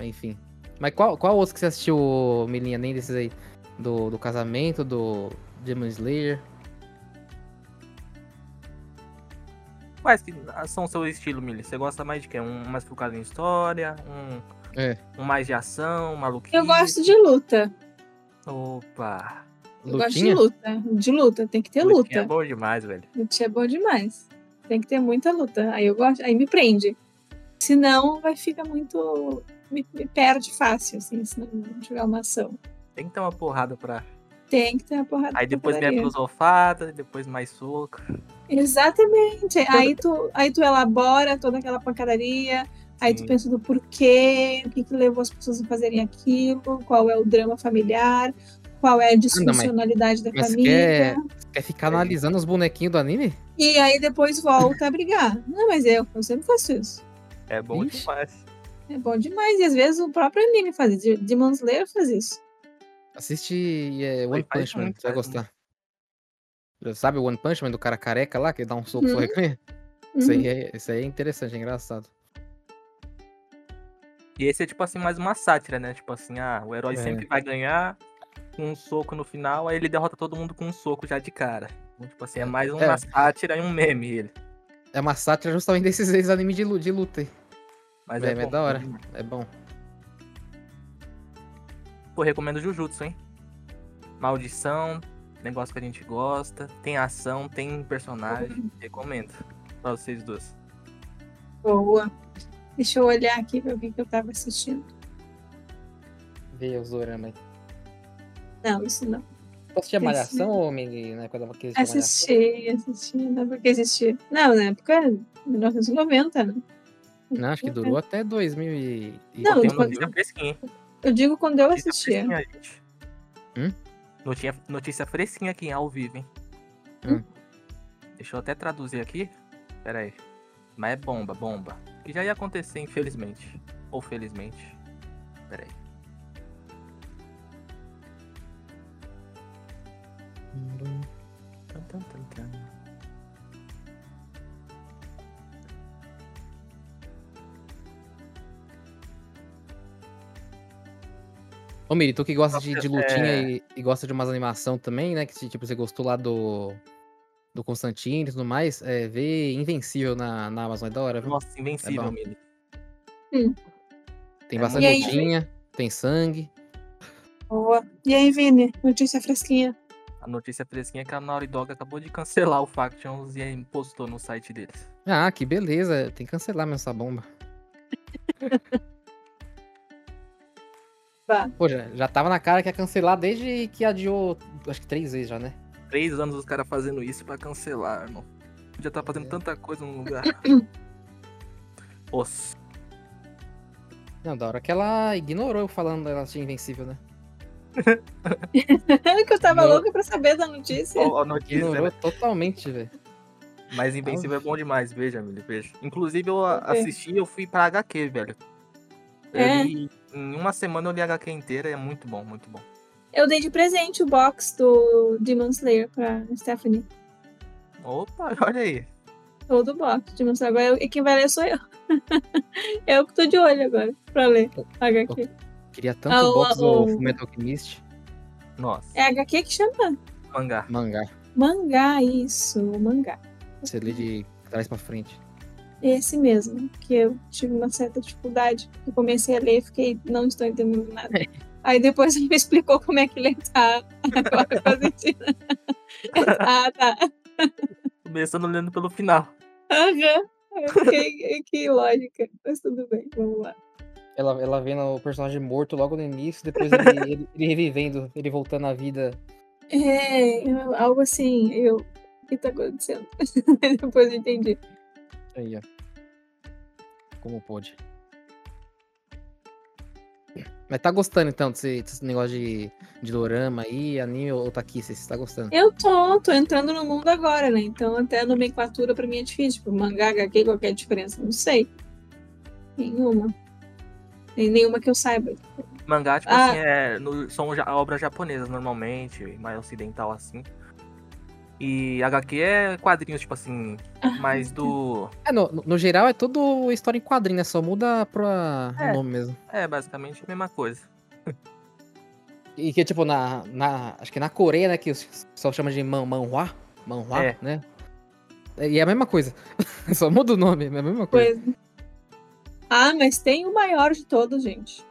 Enfim. Mas qual, qual outro que você assistiu, Milinha, nem desses aí? Do, do casamento, do Demon Slayer? Quais que são o seu estilo, Mili? Você gosta mais de quê? Um mais focado em história? Um, É. um mais de ação, maluquice? Eu gosto de luta. Opa! Eu gosto de luta. De luta, tem que ter Lutinha luta. é bom demais, velho. Lutinha é bom demais. Tem que ter muita luta. Aí eu gosto, aí me prende. Senão vai ficar muito. Me, me perde fácil, assim, se não jogar uma ação. Tem que ter uma porrada pra. Tem que ter uma porrada. Aí de depois vem a filosofada, depois mais soco. Exatamente. Aí tu, aí tu elabora toda aquela pancadaria, aí tu Sim. pensa do porquê, o que, que levou as pessoas a fazerem aquilo, qual é o drama familiar, qual é a disfuncionalidade da Mas família. quer, quer ficar analisando os bonequinhos do anime? E aí depois volta a brigar. Não, mas eu, eu sempre faço isso. É bom Ixi. demais. É bom demais. E às vezes o próprio anime faz isso. De- Demon Slayer faz isso. Assiste é, One Punch Man, muito, você vai faz gostar. Sabe o One Punch Man do cara careca lá, que dá um soco só Uhum. e ganha? Isso, Uhum. aí é, isso aí é interessante, é engraçado. E esse é tipo assim, mais uma sátira, né? Tipo assim, ah, o herói É. sempre vai ganhar com um soco no final, aí ele derrota todo mundo com um soco já de cara. Então, tipo assim, é mais uma É. sátira e um meme ele. É uma sátira justamente desses ex anime de, lu- de luta aí. Mas É, é, é da hora. É bom. Pô, recomendo Jujutsu, hein? Maldição, negócio que a gente gosta, tem ação, tem personagem. Recomendo pra vocês dois. Boa. Deixa eu olhar aqui pra ver o que eu tava assistindo. Vê os dorama aí. Não, isso não. Você assistia Esse- Malhação ou Mini, na época que existia Malhação? Assisti, assisti. Não porque existia. Não, na época 1990, né? Não, acho que durou até 2000 e... e- Não, tem quando- notícia fresquinha, hein? Eu digo quando eu Notícia assistia. fresquinha. Hum? Notícia, notícia fresquinha aqui, ao vivo, hein? Hum. Deixa eu até traduzir aqui. Pera aí. Mas é bomba, bomba. Que já ia acontecer, infelizmente. Ou felizmente. Pera aí. Tan, Ô, Miri, tu que gosta de, de É. lutinha e, e gosta de umas animação também, né? Que tipo, você gostou lá do. Do Constantine e tudo mais, é, vê Invencível na, na Amazon, é da hora, viu? Nossa, invencível, É bom. Mili. Tem É bastante muito- lutinha, tem sangue. Boa. E aí, Vini? Notícia fresquinha. A notícia fresquinha é que a Naughty Dog acabou de cancelar o Factions e aí postou no site deles. Ah, que beleza. Tem que cancelar mesmo essa bomba. Vá. Pô, já, já tava na cara que ia cancelar desde que adiou, acho que três vezes já, né? Três anos os caras fazendo isso pra cancelar, irmão. Já tá fazendo É. tanta coisa no lugar. Nossa. Não, da hora que ela ignorou eu falando dela ser invencível, né? que eu tava Não. louca pra saber da notícia. Ó, a notícia, Ignorou né? totalmente, velho. Mas Invencível é bom demais, veja, Mili, veja. Inclusive, eu assisti eu fui pra HQ, velho. Eu É? li- em uma semana eu li a HQ inteira, é muito bom, muito bom. Eu dei de presente o box do Demon Slayer pra Stephanie. Opa, olha aí. Todo o box. Demon Slayer. Agora, eu- e quem vai ler sou eu. eu que tô de olho agora pra ler HQ. Queria tanto Ah, o o- box do Fullmetal Alchemist. Nossa, É HQ que chama? mangá. Mangá. Mangá, isso. Mangá. Você lê de trás pra frente. Esse mesmo, que eu tive uma certa dificuldade. Eu comecei a ler e fiquei, não estou entendendo nada. Aí depois ele me explicou como é que ele tá. Agora faz sentido. ah, tá. Começando lendo pelo final. Aham. Eu fiquei, que lógica. Mas tudo bem, vamos lá. Ela, ela vendo o personagem morto logo no início, depois ele, ele, ele revivendo, ele voltando à vida. É, algo assim, eu. O que tá acontecendo? depois eu entendi. Aí, ó. Como pôde. Mas tá gostando então desse, desse negócio de, de dorama aí, anime ou taquice? Você tá gostando? Eu tô, tô entrando no mundo agora, né? Então até a nomenclatura pra mim é difícil. Tipo, mangá, HQ, qualquer diferença? Não sei. Nenhuma. Nem nenhuma que eu saiba. Mangá, tipo Ah. assim, é, no- são ja- obras japonesas normalmente, mais ocidental assim. E HQ é quadrinhos, tipo assim, Ah, mais do. É, no, no- geral é tudo história em quadrinho, né? Só muda pra É. o nome mesmo. É, basicamente a mesma coisa. E que, tipo, na, na. Acho que na Coreia, né? Que o pessoal chama de man, manhua. Manhua, É. né? E é a mesma coisa. Só muda o nome, é a mesma coisa. Coisa. Ah, mas tem o maior de todos, gente.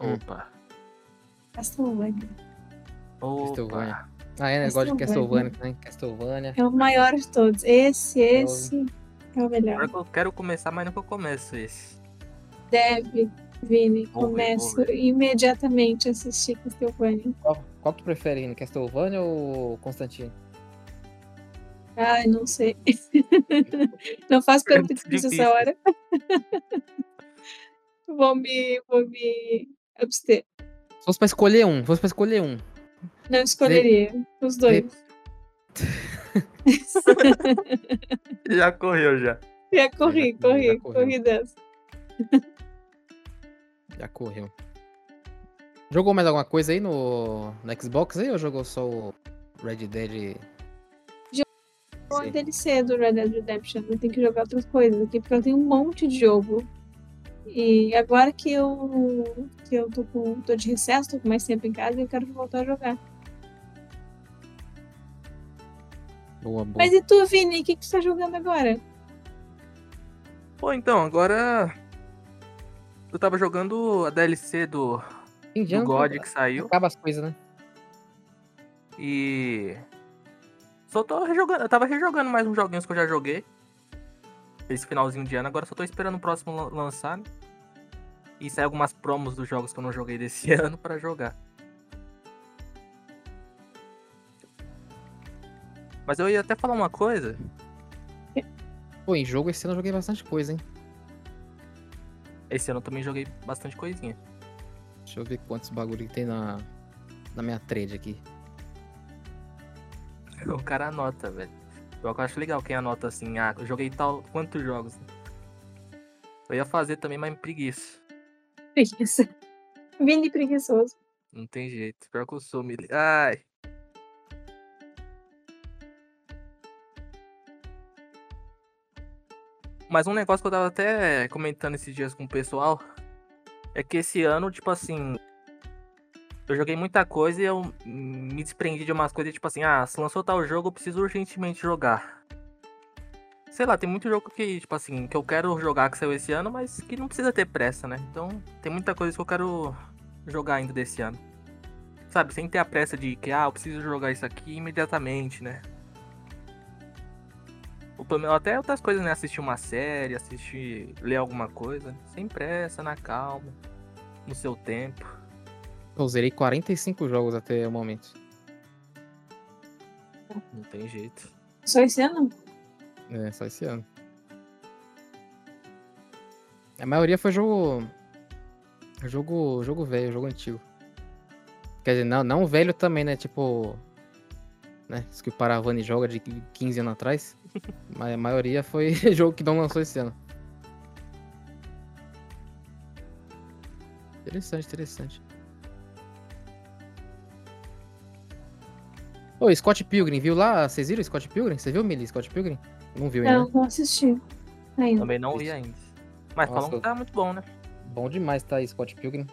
Hum. Opa. Castlevania. Castlevania. Ah, é, né? Gosto de Castlevania também. Castlevania. É o maior de todos. Esse, esse é o melhor. Agora eu quero começar, mas nunca começo esse. Deve, Vini. Começo imediatamente a assistir Castlevania. Qual, qual que tu prefere, Castlevania ou Constantino? Ai, não sei. não faço pergunta difícil essa hora. vou me, vou me abster. Se fosse pra escolher um, se fosse pra escolher um. Não escolheria. Os dois. já correu, já. Já corri, já, corri, já corri dessa. Já correu. Jogou mais alguma coisa aí no, no Xbox aí ou jogou só o Red Dead? Jogou a DLC do Red Dead Redemption. Eu tenho que jogar outras coisas aqui, porque eu tenho um monte de jogo. E agora que eu, que eu tô, com, tô de recesso, tô com mais tempo em casa, eu quero voltar a jogar. Boa, boa. Mas e tu, Vini, o que, que tu tá jogando agora? Pô, então, agora. Eu tava jogando a DLC do, do God que saiu. Acaba as coisas, né? E. Só tô rejogando. Eu tava rejogando mais uns joguinhos que eu já joguei. Esse finalzinho de ano. Agora só tô esperando o próximo lançar. Né? E sair algumas promos dos jogos que eu não joguei desse ano para jogar. Mas eu ia até falar uma coisa. Pô, em jogo esse ano eu joguei bastante coisa, hein? Esse ano eu também joguei bastante coisinha. Deixa eu ver quantos bagulho que tem na, na minha trade aqui. O cara anota, velho. Eu acho legal quem anota assim, ah, eu joguei tal, quantos jogos. Eu ia fazer também, mas preguiça. Preguiça. Vini preguiçoso. Não tem jeito. Pior que eu sou, me... Ai. Mas um negócio que eu tava até comentando esses dias com o pessoal é que esse ano, tipo assim, eu joguei muita coisa e eu me desprendi de umas coisas, tipo assim, ah, se lançou tal jogo, eu preciso urgentemente jogar. Sei lá, tem muito jogo que, tipo assim, que eu quero jogar que saiu esse ano, mas que não precisa ter pressa, né? Então, tem muita coisa que eu quero jogar ainda desse ano. Sabe, sem ter a pressa de que, ah, eu preciso jogar isso aqui imediatamente, né? Até outras coisas, né? Assistir uma série, assistir, ler alguma coisa. Sem pressa, na calma, no seu tempo. Eu zerei 45 jogos até o momento. Não tem jeito. Só esse ano? É, só esse ano. A maioria foi jogo. Jogo. Jogo velho, jogo antigo. Quer dizer, não, não velho também, né? Tipo. Né? Isso que o Paravani joga de 15 anos atrás. Mas a maioria foi jogo que não lançou esse ano. Interessante, interessante. Ô, Scott Pilgrim, viu lá? Vocês viram Scott Pilgrim? Você viu, Millie, Scott Pilgrim? Não viu ainda? Não, não assisti. Ainda. Também não vi ainda. Mas Nossa, falam que tá muito bom, né? Bom demais tá aí, Scott Pilgrim.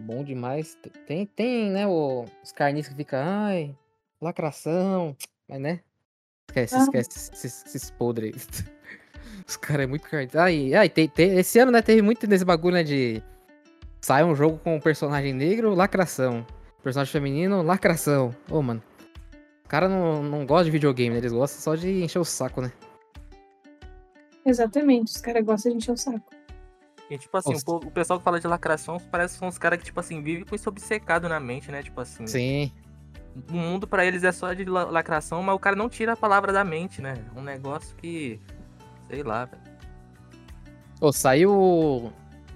Bom demais. Tem, tem né, o, os carnis que ficam, ai, lacração, mas né? Esquece, ah. esquece esses, esses podres. Os caras é muito carniceiro. Aí, aí tem, tem, esse ano, né, teve muito nesse bagulho, né, de... Sai um jogo com um personagem negro, lacração. Personagem feminino, lacração. Ô, oh, mano. O cara não, não gosta de videogame, né? Eles gostam só de encher o saco, né? Exatamente, os caras gostam de encher o saco. E, tipo assim, o, o, pessoal que fala de lacração parece que são os caras que, tipo assim, vivem com isso obcecado na mente, né? Tipo assim. Sim o mundo para eles é só de lacração, mas o cara não tira a palavra da mente, né? Um negócio que. Sei lá, velho. Oh, saiu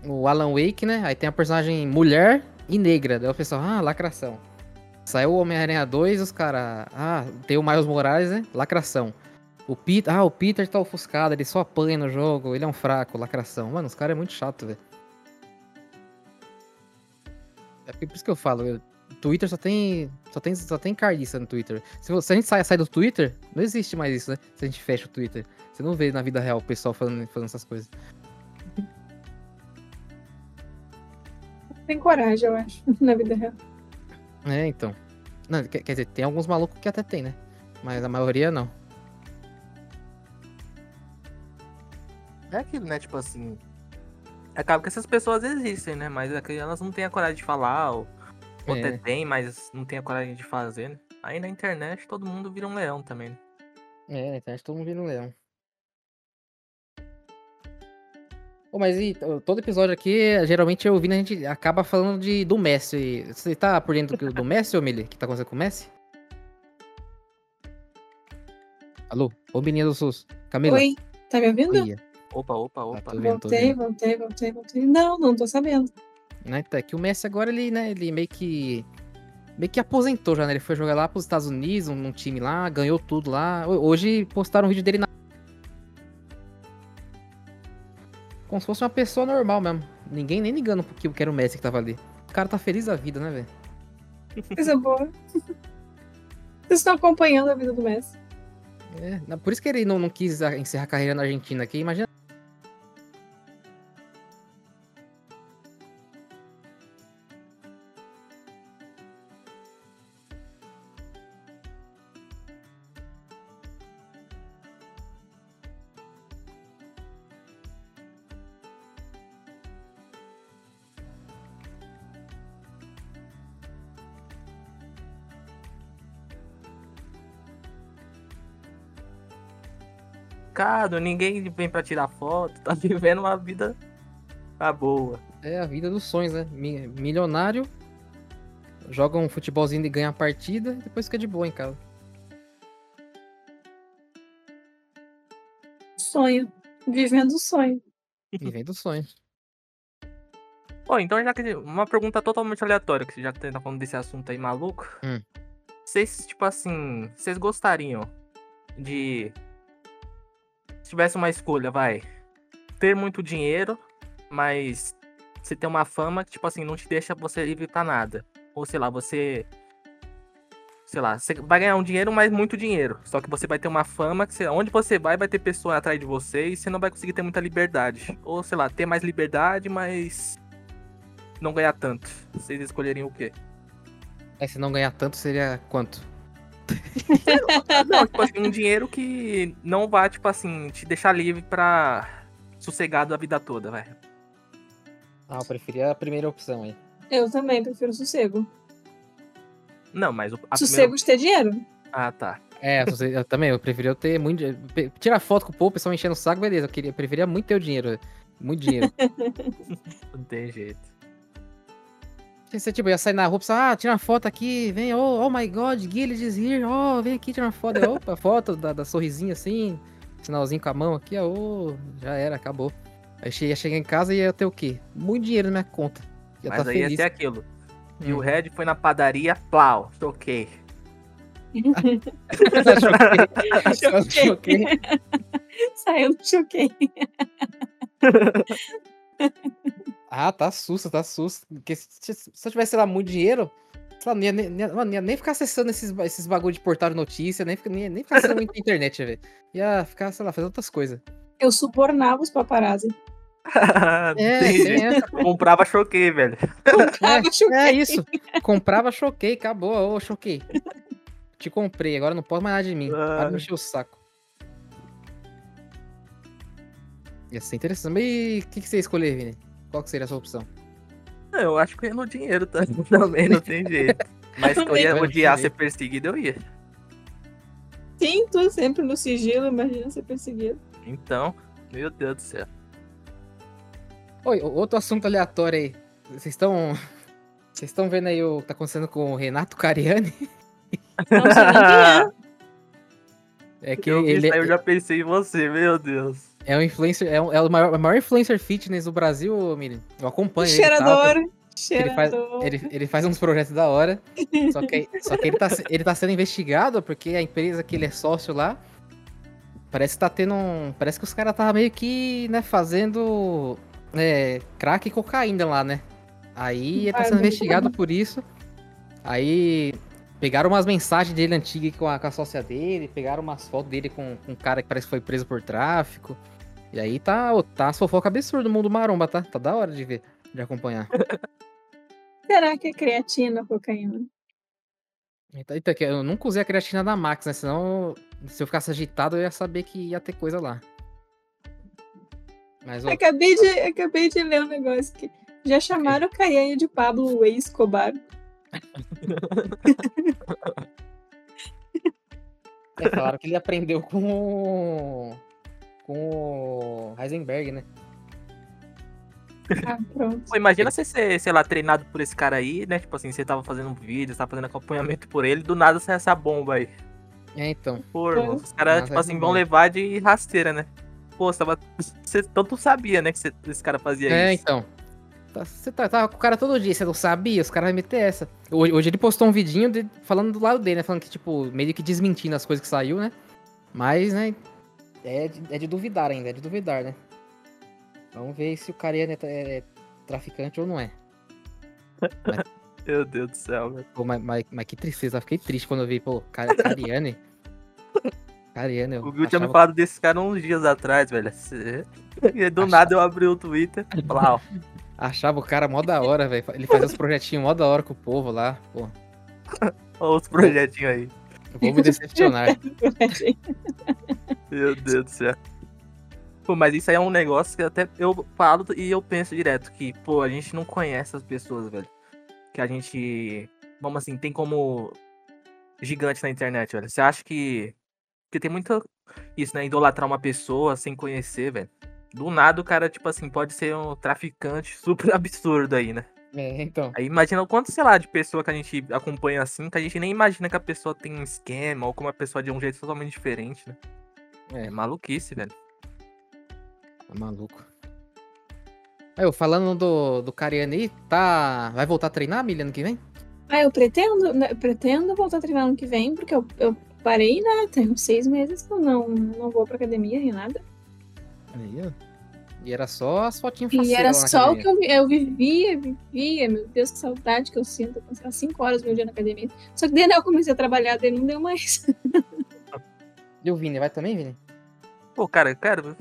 o, Alan Wake, né? Aí tem a personagem mulher e negra. Daí o pessoal, ah, lacração. Saiu o Homem-Aranha 2, os caras. Ah, tem o Miles Morales, né? Lacração. O Peter. Ah, o Peter tá ofuscado, ele só apanha no jogo, ele é um fraco, lacração. Mano, os caras é muito chato, velho. É por isso que eu falo, Twitter só tem. Só tem, só tem carniça no Twitter. Se, se a gente sai, sai do Twitter, não existe mais isso, né? Se a gente fecha o Twitter. Você não vê na vida real o pessoal falando, falando essas coisas. Tem coragem, eu acho, na vida real. É, então. Não, quer, quer dizer, tem alguns malucos que até tem, né? Mas a maioria não. É aquilo, né? Tipo assim. Acaba que essas pessoas existem, né? Mas é elas não têm a coragem de falar ou ou até tem, mas não tem a coragem de fazer, né? Aí na internet todo mundo vira um leão também. Né? É, na internet todo mundo vira um leão. Pô, mas e, todo episódio aqui, geralmente eu ouvindo, a gente acaba falando de, do Messi. Você tá por dentro do, do Messi, ô Mili? que tá acontecendo com o Messi? Alô? Ô, menina do SUS. Camila? Oi, tá me ouvindo? Oi. Opa, opa, opa. Tá, vendo, voltei, voltei, voltei, voltei. Não, não tô sabendo. Né, tá, que o Messi agora, ele, né, ele meio que meio que aposentou já, né? Ele foi jogar lá pros Estados Unidos, num time lá, ganhou tudo lá. Hoje postaram um vídeo dele na Como se fosse uma pessoa normal mesmo. Ninguém nem ligando pro que era o Messi que tava ali. O cara tá feliz da vida, né, velho? Coisa boa. Vocês estão acompanhando a vida do Messi. É, por isso que ele não, não quis encerrar a carreira na Argentina aqui. Imagina ninguém vem para tirar foto, tá vivendo uma vida tá boa. É a vida dos sonhos, né? Milionário, joga um futebolzinho e ganha a partida, e depois fica de boa em casa. Sonho. Vivendo o sonho. Vivendo o sonho. Pô, então já que. Uma pergunta totalmente aleatória, que já que tá falando desse assunto aí maluco. Hum. Vocês, tipo assim, vocês gostariam de se tivesse uma escolha, vai. Ter muito dinheiro, mas você tem uma fama que, tipo assim, não te deixa você livre pra nada. Ou sei lá, você. Sei lá, você vai ganhar um dinheiro, mas muito dinheiro. Só que você vai ter uma fama que onde você vai, vai ter pessoa atrás de você e você não vai conseguir ter muita liberdade. Ou sei lá, ter mais liberdade, mas não ganhar tanto. Vocês escolheriam o quê? É, se não ganhar tanto, seria quanto? não, tipo assim, um dinheiro que não vai, tipo assim, te deixar livre pra sossegado a vida toda, velho. Ah, eu preferia a primeira opção aí. Eu também prefiro sossego. Não, mas o. Sossego primeira... de ter dinheiro. Ah, tá. É, eu também, eu preferia ter muito dinheiro. Tirar foto com o povo, o pessoal enchendo o saco, beleza. Eu, queria, eu preferia muito ter o dinheiro. Muito dinheiro. não tem jeito. Você, tipo, ia sair na rua, pensava, ah, tira uma foto aqui, vem, oh, oh my god, Gilles is here, oh, vem aqui, tira uma foto. Opa, foto da, da sorrisinha assim, sinalzinho com a mão aqui, oh, já era, acabou. Aí ia chegar em casa e ia ter o quê? Muito dinheiro na minha conta. Ia Mas tá aí feliz. ia ter aquilo. E hum. o Red foi na padaria, plau, toquei. choquei. choquei. Saiu do choquei. Ah, tá susto, tá susto. Porque se, se, eu tivesse lá muito dinheiro, sei lá, não ia, nem, não ia nem ficar acessando esses, esses bagulho de portal de notícia, nem, nem, nem ficar acessando muita internet, velho. Ia ficar, sei lá, fazendo outras coisas. Eu subornava os paparazzi. é, Comprava choquei, velho. Comprava é, choquei. É isso. Comprava choquei, acabou. Ô, choquei. Te comprei, agora não pode mais nada de mim. Ah. Para mexer o saco. Ia ser interessante. Mas o que, que você ia escolher, Vini? Qual que seria a sua opção? Eu acho que eu ia no dinheiro tá? também, não tem jeito. Mas eu ia odiar ser perseguido, eu ia. Sim, tô sempre no sigilo, imagina ser perseguido. Então, meu Deus do céu. Oi, outro assunto aleatório aí. Vocês estão. Vocês estão vendo aí o que tá acontecendo com o Renato Cariani? Não, é que eu ele. Eu já pensei em você, meu Deus. É o influencer, é, o, é o maior, maior, influencer fitness do Brasil, Miriam. Eu acompanho Cheirador. ele. Ele faz, ele, ele faz uns projetos da hora. só que, só que ele, tá, ele tá sendo investigado porque a empresa que ele é sócio lá. Parece que tá tendo um. Parece que os caras tá meio que, né, fazendo é, crack e cocaína lá, né? Aí ele tá sendo investigado por isso. Aí pegaram umas mensagens dele antigas com a, com a sócia dele, pegaram umas fotos dele com, com um cara que parece que foi preso por tráfico. E aí tá, tá fofoca absurda no mundo maromba, tá? Tá da hora de ver, de acompanhar. Será que é creatina cocaína? Então, então, eu nunca usei a creatina da Max, né? Senão, se eu ficasse agitado, eu ia saber que ia ter coisa lá. Mas, ó... acabei, de, acabei de ler um negócio aqui. Já chamaram o Caiane de Pablo Escobar. É, falaram que ele aprendeu com o. com o Heisenberg, né? Ah. Pô, imagina você ser, sei lá, treinado por esse cara aí, né? Tipo assim, você tava fazendo um vídeo, você tava fazendo acompanhamento por ele, do nada sai essa bomba aí. É, então. Pô, É. os caras, tipo assim, é vão levar de rasteira, né? Pô, você, tava, você tanto sabia, né, que você- esse cara fazia É, isso. então. Tá- Você tá, tava com o cara todo dia, você não sabia, os caras vão meter essa. Hoje, hoje ele postou um vidinho de- falando do lado dele, né? Falando que, tipo, meio que desmentindo as coisas que saiu, né? Mas, né? É de, é de duvidar ainda, é de duvidar, né? Vamos ver se o cara é, é traficante ou não é. Meu Deus do céu, velho. Mas, mas, mas que tristeza, eu fiquei triste quando eu vi, pô, Ca- Cariane. Cariane, eu O Gil tinha me achava- falado desse cara uns dias atrás, velho. E do Achava- nada eu abri o Twitter e falar, ó, achava o cara mó da hora, velho. Ele fazia os projetinhos mó da hora com o povo lá, pô. ó os projetinhos aí. Vou me decepcionar. Meu Deus do céu. Pô, mas isso aí é um negócio que até eu falo e eu penso direto que, pô, a gente não conhece as pessoas, velho. Que a gente, vamos assim, tem como gigante na internet, velho. Você acha que que tem muita isso, né, idolatrar uma pessoa sem conhecer, velho. Do nada o cara, tipo assim, pode ser um traficante super absurdo aí, né? É, então. Aí imagina o quanto, sei lá, de pessoa que a gente acompanha assim, que a gente nem imagina que a pessoa tem um esquema, ou como a pessoa é de um jeito totalmente diferente, né? É É, maluquice, velho. tá maluco. Aí, eu falando do, do Cariane aí, tá. Vai voltar a treinar, Milha, ano que vem? Ah, eu pretendo, né, eu pretendo voltar a treinar ano que vem, porque eu, eu parei, né? Tem uns seis meses que eu não, não vou pra academia nem nada. Aí, ó. E era só as fotinhas E era só o que eu, eu vivia, vivia. Meu Deus, que saudade que eu sinto. Eu passava cinco horas meu dia na academia. Só que daí né, eu comecei a trabalhar, daí não deu mais. E o Vini, vai também, Vini? Pô, cara, eu quero.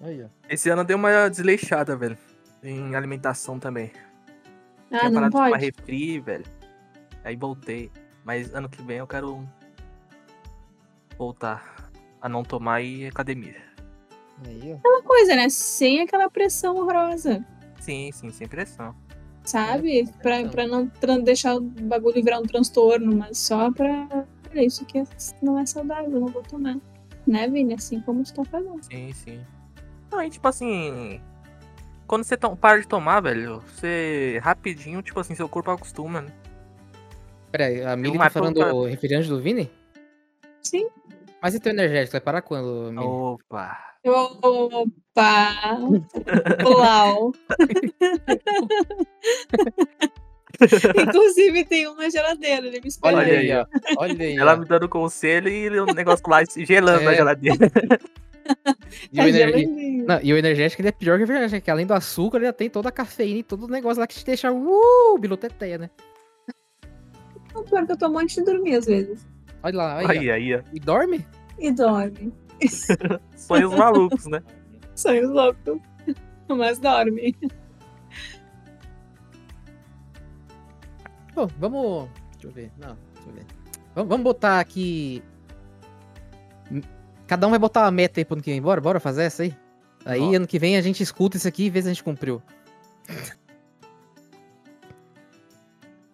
Aí, ó. Esse ano deu uma desleixada, velho. Em alimentação também. Ah, Tinha não pode? refri, velho. Aí voltei. Mas ano que vem eu quero voltar a não tomar e academia. Aí, ó. Uma coisa, né? Sem aquela pressão horrorosa, Sim, sim, sem pressão. sabe? Pra, então. pra não deixar o bagulho virar um transtorno, mas só pra. Olha, isso aqui é- não é saudável, eu não vou tomar. Né, Vini? Assim como tu tá fazendo. Sim, sim. Não, aí, tipo assim. Quando você para de tomar, velho, você rapidinho, tipo assim, seu corpo acostuma, né? Pera aí, a uma tá falando do refrigerante do Vini? Sim. Mas e teu energético? Vai parar quando, Milha? Opa! Opa! Uau! Inclusive tem um na geladeira, ele me espera. Olha Olha aí, ó. Olha aí, Ela ó. me dando conselho e o negócio lá gelando a É. geladeira. E o, Tá. Não, e o energético ele é pior que o refrigerante, que além do açúcar, ele já tem toda a cafeína e todo o negócio lá que te deixa uh, biluteteia, né? O pior que eu tomo antes de dormir, às vezes. Olha lá, aí, ó. Aí, aí. E dorme? E dorme. Sonhos malucos, né? Sonhos loucos. Mas dorme. Bom, vamos. Deixa eu ver. Não, deixa eu ver. Vamos, vamos botar aqui. Cada um vai botar uma meta aí pro ano que vem. Bora, bora fazer essa aí? Aí Ó. ano que vem a gente escuta isso aqui e vê se a gente cumpriu.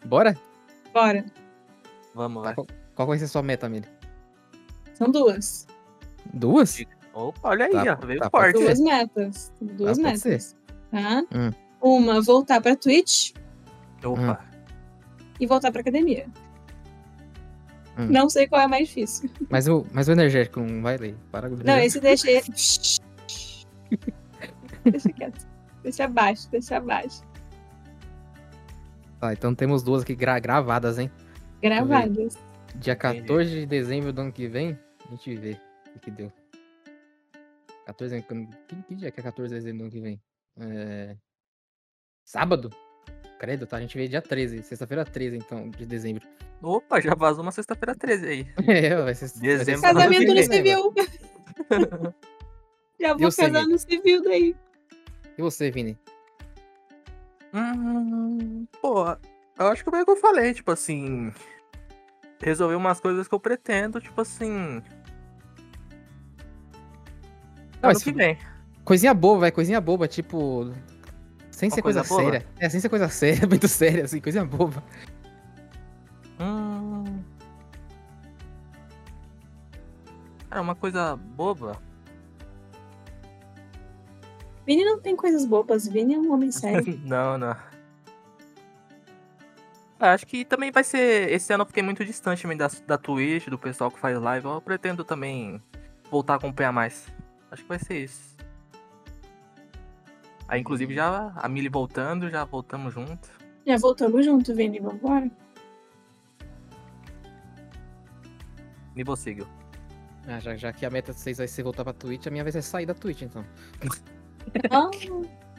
Bora? Bora. Vamos, vai. Qual vai ser a sua meta, Mili? São duas. Duas? Opa, olha aí, Tá, ó. Veio tá, forte. Duas metas. Duas pode metas. Tá? Hum. Uma, voltar pra Twitch Opa. e voltar pra academia. Hum. Não sei qual é mais difícil. Mas o, mas o energético não vai ler. Para Não, esse deixa. deixa quieto. Deixa abaixo, deixa abaixo. Tá, então temos duas aqui gra- gravadas, hein? Gravadas. Dia Entendi. 14 de dezembro do ano que vem, a gente vê que, que deu. 14 de... Que, que dia que é 14 de dezembro do ano que vem? É... Sábado? Credo, tá? A gente vê dia 13, sexta-feira 13, então, de dezembro. Opa, já vazou uma sexta-feira 13 aí. É, vai ser... vai ser Dezembro. Casamento no civil. Já vou sei, casar no civil daí. E você, Vini? Hum, pô, eu acho que é o que eu falei, tipo assim. Resolver umas coisas que eu pretendo, tipo assim. Não, Ano que vem. Coisinha boba, vai, coisinha boba, tipo... Sem Uma ser coisa, coisa séria. É, sem ser coisa séria, muito séria, assim, coisinha boba. Hum. Cara, uma coisa boba. Vini não tem coisas bobas, Vini é um homem sério. não, não. Ah, acho que também vai ser. Esse ano eu fiquei muito distante também da, da Twitch, do pessoal que faz live. Eu pretendo também voltar a acompanhar mais. Acho que vai ser isso. Aí, inclusive, já a Mili voltando, já voltamos junto. Já voltamos junto, Vini, vambora. E você, Gil? Ah, já, já que a meta de vocês vai ser voltar pra Twitch, a minha vez é sair da Twitch, então.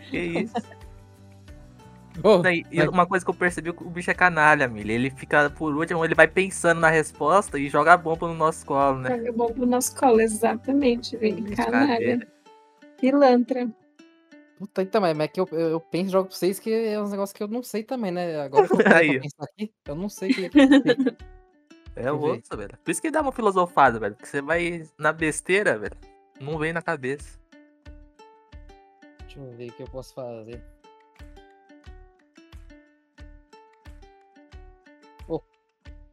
Que isso? Daí, e vai- uma coisa que eu percebi, que o bicho é canalha, Mili. Ele fica por último, ele vai pensando na resposta e joga a bomba no nosso colo, né? joga bom pro nosso colo, exatamente, Vini. Canalha. Pilantra. Puta, então, mas é que eu, eu, eu penso e jogo pra vocês que é uns negócios que eu não sei também, né? Agora que eu Aí. pensar aqui, eu não sei que. É o eu ver. outro, velho. Por isso que dá uma filosofada, velho. Porque você vai na besteira, velho. Não vem na cabeça. Deixa eu ver o que eu posso fazer.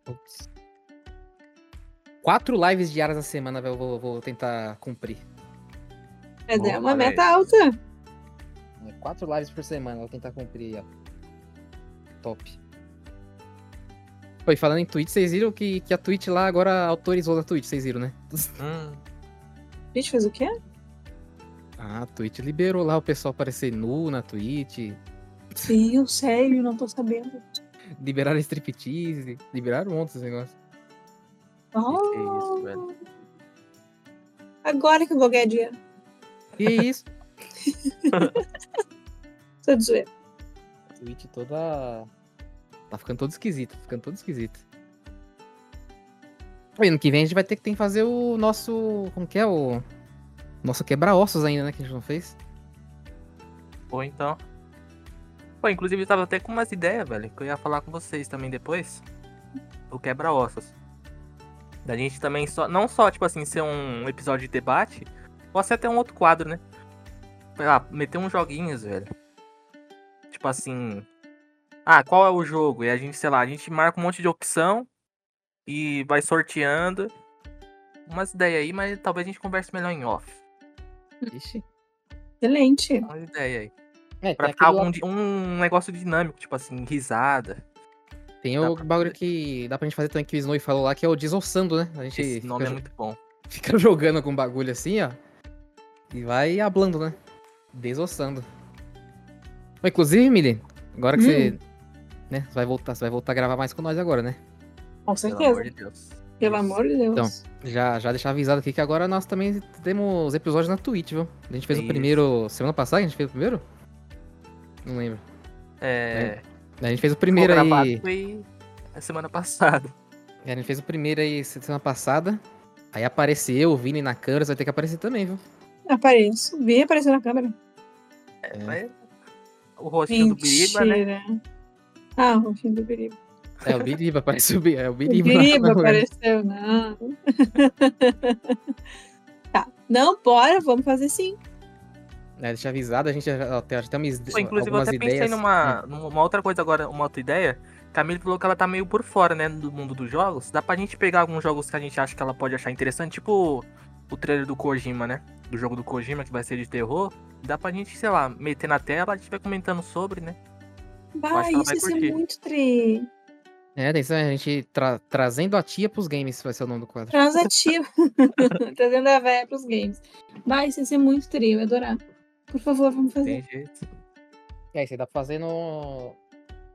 Putz. Quatro lives diárias na semana, velho, eu vou, vou tentar cumprir. Mas é uma meta aí. alta. É, Quatro lives por semana, eu vou tentar cumprir, ó. Top. Foi, falando em Twitch, vocês viram que, que a Twitch lá agora autorizou a Twitch, vocês viram, né? Hum, A gente fez o quê? Ah, a Twitch liberou lá o pessoal aparecer nu na Twitch. Sim, sério, não tô sabendo. Liberaram striptease, liberaram um monte desse negócio. que que é isso, velho? Agora que eu vou ganhar dinheiro. Que isso? Tô de zoeira. A Twitch toda. Tá ficando todo esquisito, tá ficando todo esquisito. Oi, Ano que vem a gente vai ter que, tem que fazer o nosso. Como que é? O. Nosso quebra-ossos ainda, né? Que a gente não fez. Ou então. Pô, inclusive eu tava até com umas ideias, velho, que eu ia falar com vocês também depois. O quebra-ossos. Da gente também só. Não só, tipo assim, ser um episódio de debate, pode ser até um outro quadro, né? Sei lá, meter uns joguinhos, velho. Tipo assim. Ah, qual é o jogo? E a gente, sei lá, a gente marca um monte de opção e vai sorteando. Umas ideias aí, mas talvez a gente converse melhor em off. Ixi. Excelente. Umas ideias aí. É, Pra ficar algum, lá- um negócio dinâmico, tipo assim, risada. tem dá o pra bagulho que dá pra gente fazer também que o Snowy falou lá, que é o desossando, né? A gente Esse fica, nome é muito bom. fica jogando com bagulho assim, ó. E vai hablando, né? Desossando. Inclusive, Mili, agora que Hum. você. Né, você vai voltar, você vai voltar a gravar mais com nós agora, né? Com Pelo certeza. amor de Deus. Pelo amor de Deus. Então. Já, já deixar avisado aqui que agora nós também temos episódios na Twitch, viu? A gente fez o Isso. primeiro. Semana passada a gente fez o primeiro? Não lembro. É. A gente fez o primeiro aí. foi a semana passada. A gente fez o primeiro aí semana passada. Aí apareceu o Vini na câmera, você vai ter que aparecer também, viu? Apareço. Vi aparecer na câmera. É, É. mas O rostinho do Biriba, né? Ah, o fim do Biriba. É, o Biriba, apareceu o é, o O Biriba. lá Biriba apareceu, não. tá. Não, bora, vamos fazer sim. É, deixa avisado, a gente já, já tem umas, Pô, inclusive, eu até pensei ideias. numa, numa outra coisa agora, uma outra ideia. Camille falou que ela tá meio por fora, né, do mundo dos jogos. Dá pra gente pegar alguns jogos que a gente acha que ela pode achar interessante, tipo o trailer do Kojima, né? Do jogo do Kojima, que vai ser de terror. Dá pra gente, sei lá, meter na tela, a gente vai comentando sobre, né? Ela isso vai ia ser muito tri. É, tem isso, a gente tra- trazendo a tia pros games, vai ser o nome do quadro. Transativo. Trazendo a véia pros games. Vai, isso ia ser muito tri, eu ia adorar. Por favor, vamos fazer. Tem jeito. É, isso aí dá pra fazer no,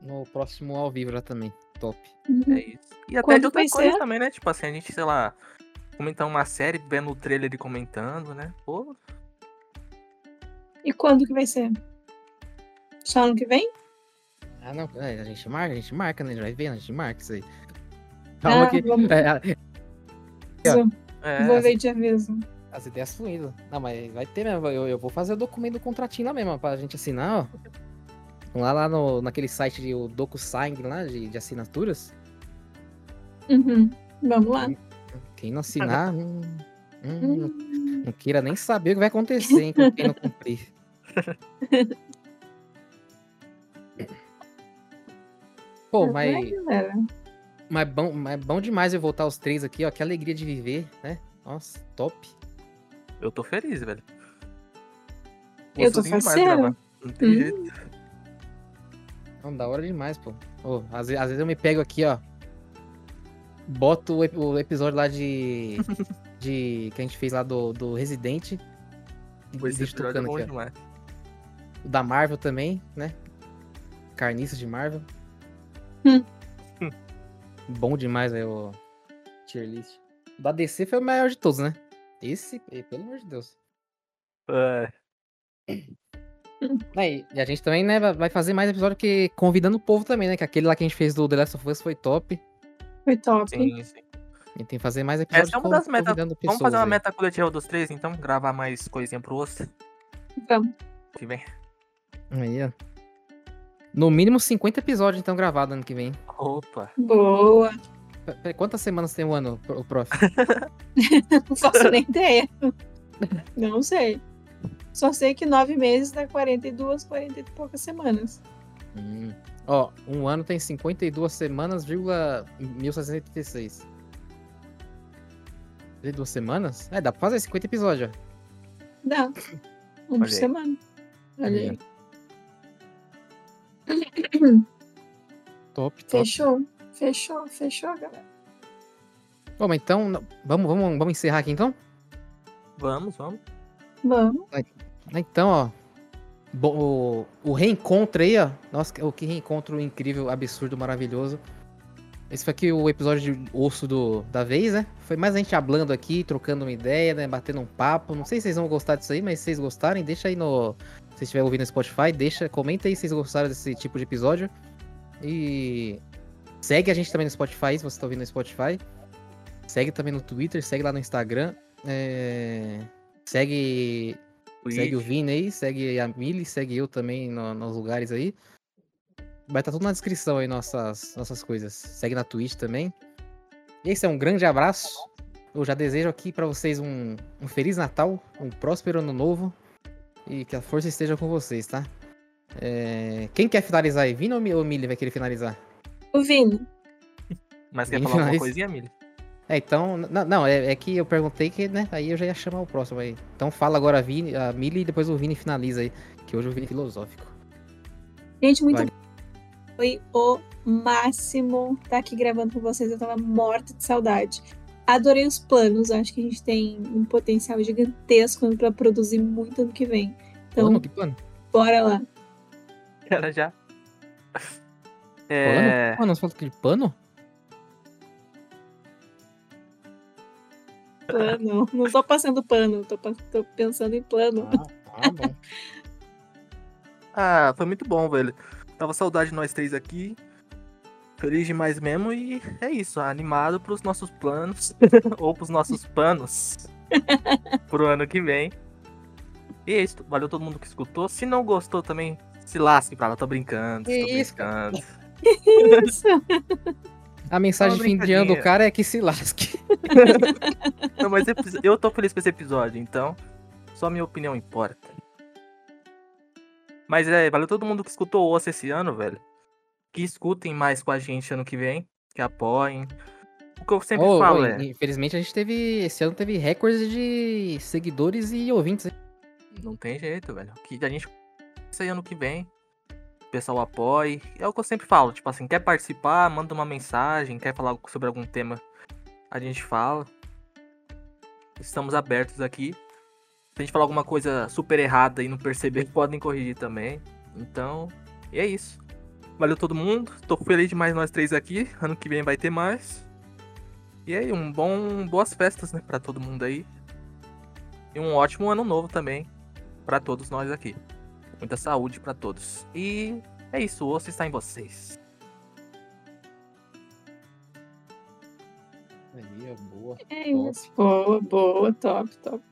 no próximo ao vivo já também. Top. Uhum. É isso. E até Quando de outras vai coisas ser? também, né? Tipo assim, a gente, sei lá, comentar uma série, vendo o trailer e comentando, né? Pô, E quando que vai ser? Só ano que vem? Ah, não, é, a gente marca, a gente marca, né? A gente vai vendo, a gente marca isso aí. Calma Ah, que. vamos- é, é, Vou assim- ver e te aviso. As ideias fluindo. Não, mas vai ter mesmo. Eu, eu vou fazer o documento do contratinho lá mesmo, pra gente assinar, ó. Lá, lá no, naquele site de o DocuSign lá, de, de assinaturas. Uhum. Vamos lá. Quem não assinar, hum, hum, não, Hum. não queira nem saber o que vai acontecer, hein, com quem não cumprir. Pô, Vai, mas, galera. mas, bom, mas bom demais eu voltar os três aqui, ó. Que alegria de viver, né? Nossa, top. Eu tô feliz, velho. Eu tô faceiro. Não tem hum. jeito. Não, da hora demais, pô. Oh, às, às, vezes eu me pego aqui, ó. Boto o, o episódio lá de. de. que a gente fez lá do, do Resident. Pois esse episódio é bom aqui, demais. O da Marvel também, né? Carniças de Marvel. Hum. Bom demais aí o tier list. O da DC foi o maior de todos, né? Esse, pelo amor de Deus. É. É, e a gente também, né, vai fazer mais episódio que convidando o povo também, né? Que aquele lá que a gente fez do The Last of Us foi top. Foi top. Sim, sim. E tem que fazer mais episódios. Essa é uma das metas. Vamos fazer uma aí. meta coletiva dos três, então? Gravar mais coisinha pro osso. Vamos. Que vem. Aí, ó. No mínimo 50 episódios, então, gravados ano que vem. Opa. Boa. Quantas semanas tem um ano, o prof? Não faço nem ideia. Não sei. Só sei que nove meses dá 42, 40 e poucas semanas. Hum. Ó, um ano tem 52 semanas, vírgula 1686. Duas semanas? É, dá pra fazer 50 episódios. Dá. Um por semana. Olha aí. Top, top. Fechou. Fechou, fechou, galera. Bom, então, vamos, vamos, vamos encerrar aqui então? Vamos, vamos. Vamos. Então, ó. O, o reencontro aí, ó. Nossa, o que reencontro incrível, absurdo, maravilhoso. Esse foi aqui o episódio de osso do, da vez, né? Foi mais a gente hablando aqui, trocando uma ideia, né? Batendo um papo. Não sei se vocês vão gostar disso aí, mas se vocês gostarem, deixa aí no. Se vocês estiverem ouvindo no Spotify, deixa, comenta aí se vocês gostaram desse tipo de episódio. E segue a gente também no Spotify, se você está ouvindo no Spotify. Segue também no Twitter, segue lá no Instagram. É... Segue. Segue o Vini aí, segue a Mili, segue eu também no, nos lugares aí. Vai estar tá tudo na descrição aí, nossas, nossas coisas. Segue na Twitch também. E esse é um grande abraço. Eu já desejo aqui para vocês um, um Feliz Natal, um próspero Ano Novo. E que a força esteja com vocês, tá? É... Quem quer finalizar aí? Vini ou Mili vai querer finalizar? O Vini. Mas quer falar alguma coisinha, Mili? É, então, não, não é, é, que eu perguntei que, né, aí eu já ia chamar o próximo aí. Então fala agora a, Vini, a Mili e depois o Vini finaliza aí, que hoje o Vini é filosófico. Gente, muito Foi o máximo estar tá aqui gravando com vocês, eu tava morta de saudade. Adorei os planos, acho que a gente tem um potencial gigantesco para produzir muito ano que vem. Então, plano? Que plano? Bora lá. Ela já. É... Pano? Ah, não, você falou de pano? Plano. Não tô passando pano, tô, tô pensando em plano. Ah, tá bom. ah, foi muito bom, velho. Tava saudade de nós três aqui. Feliz demais mesmo e é isso, animado pros nossos planos, ou pros nossos panos, pro ano que vem. E é isso, valeu todo mundo que escutou. Se não gostou também, se lasque pra lá, tô brincando, tô isso. brincando. Isso. A mensagem de fim de ano do cara é que se lasque. Não, mas eu tô feliz com esse episódio, então só minha opinião importa. Mas é, valeu todo mundo que escutou o Osso esse ano, velho. Que escutem mais com a gente ano que vem, que apoiem. O que eu sempre oh, falo oh, é. Infelizmente a gente teve. Esse ano teve recordes de seguidores e ouvintes. Não tem jeito, velho. Que a gente. Isso aí ano que vem pessoal apoie. É o que eu sempre falo, tipo assim, quer participar, manda uma mensagem, quer falar sobre algum tema, a gente fala. Estamos abertos aqui. Se a gente falar alguma coisa super errada e não perceber, podem corrigir também. Então, é isso. Valeu todo mundo. Tô feliz demais nós três aqui. Ano que vem vai ter mais. E aí, um bom, boas festas, né, para todo mundo aí. E um ótimo ano novo também para todos nós aqui. Muita saúde para todos. E é isso, o osso está em vocês. Aí, boa. É isso. Boa, boa, top, top, top.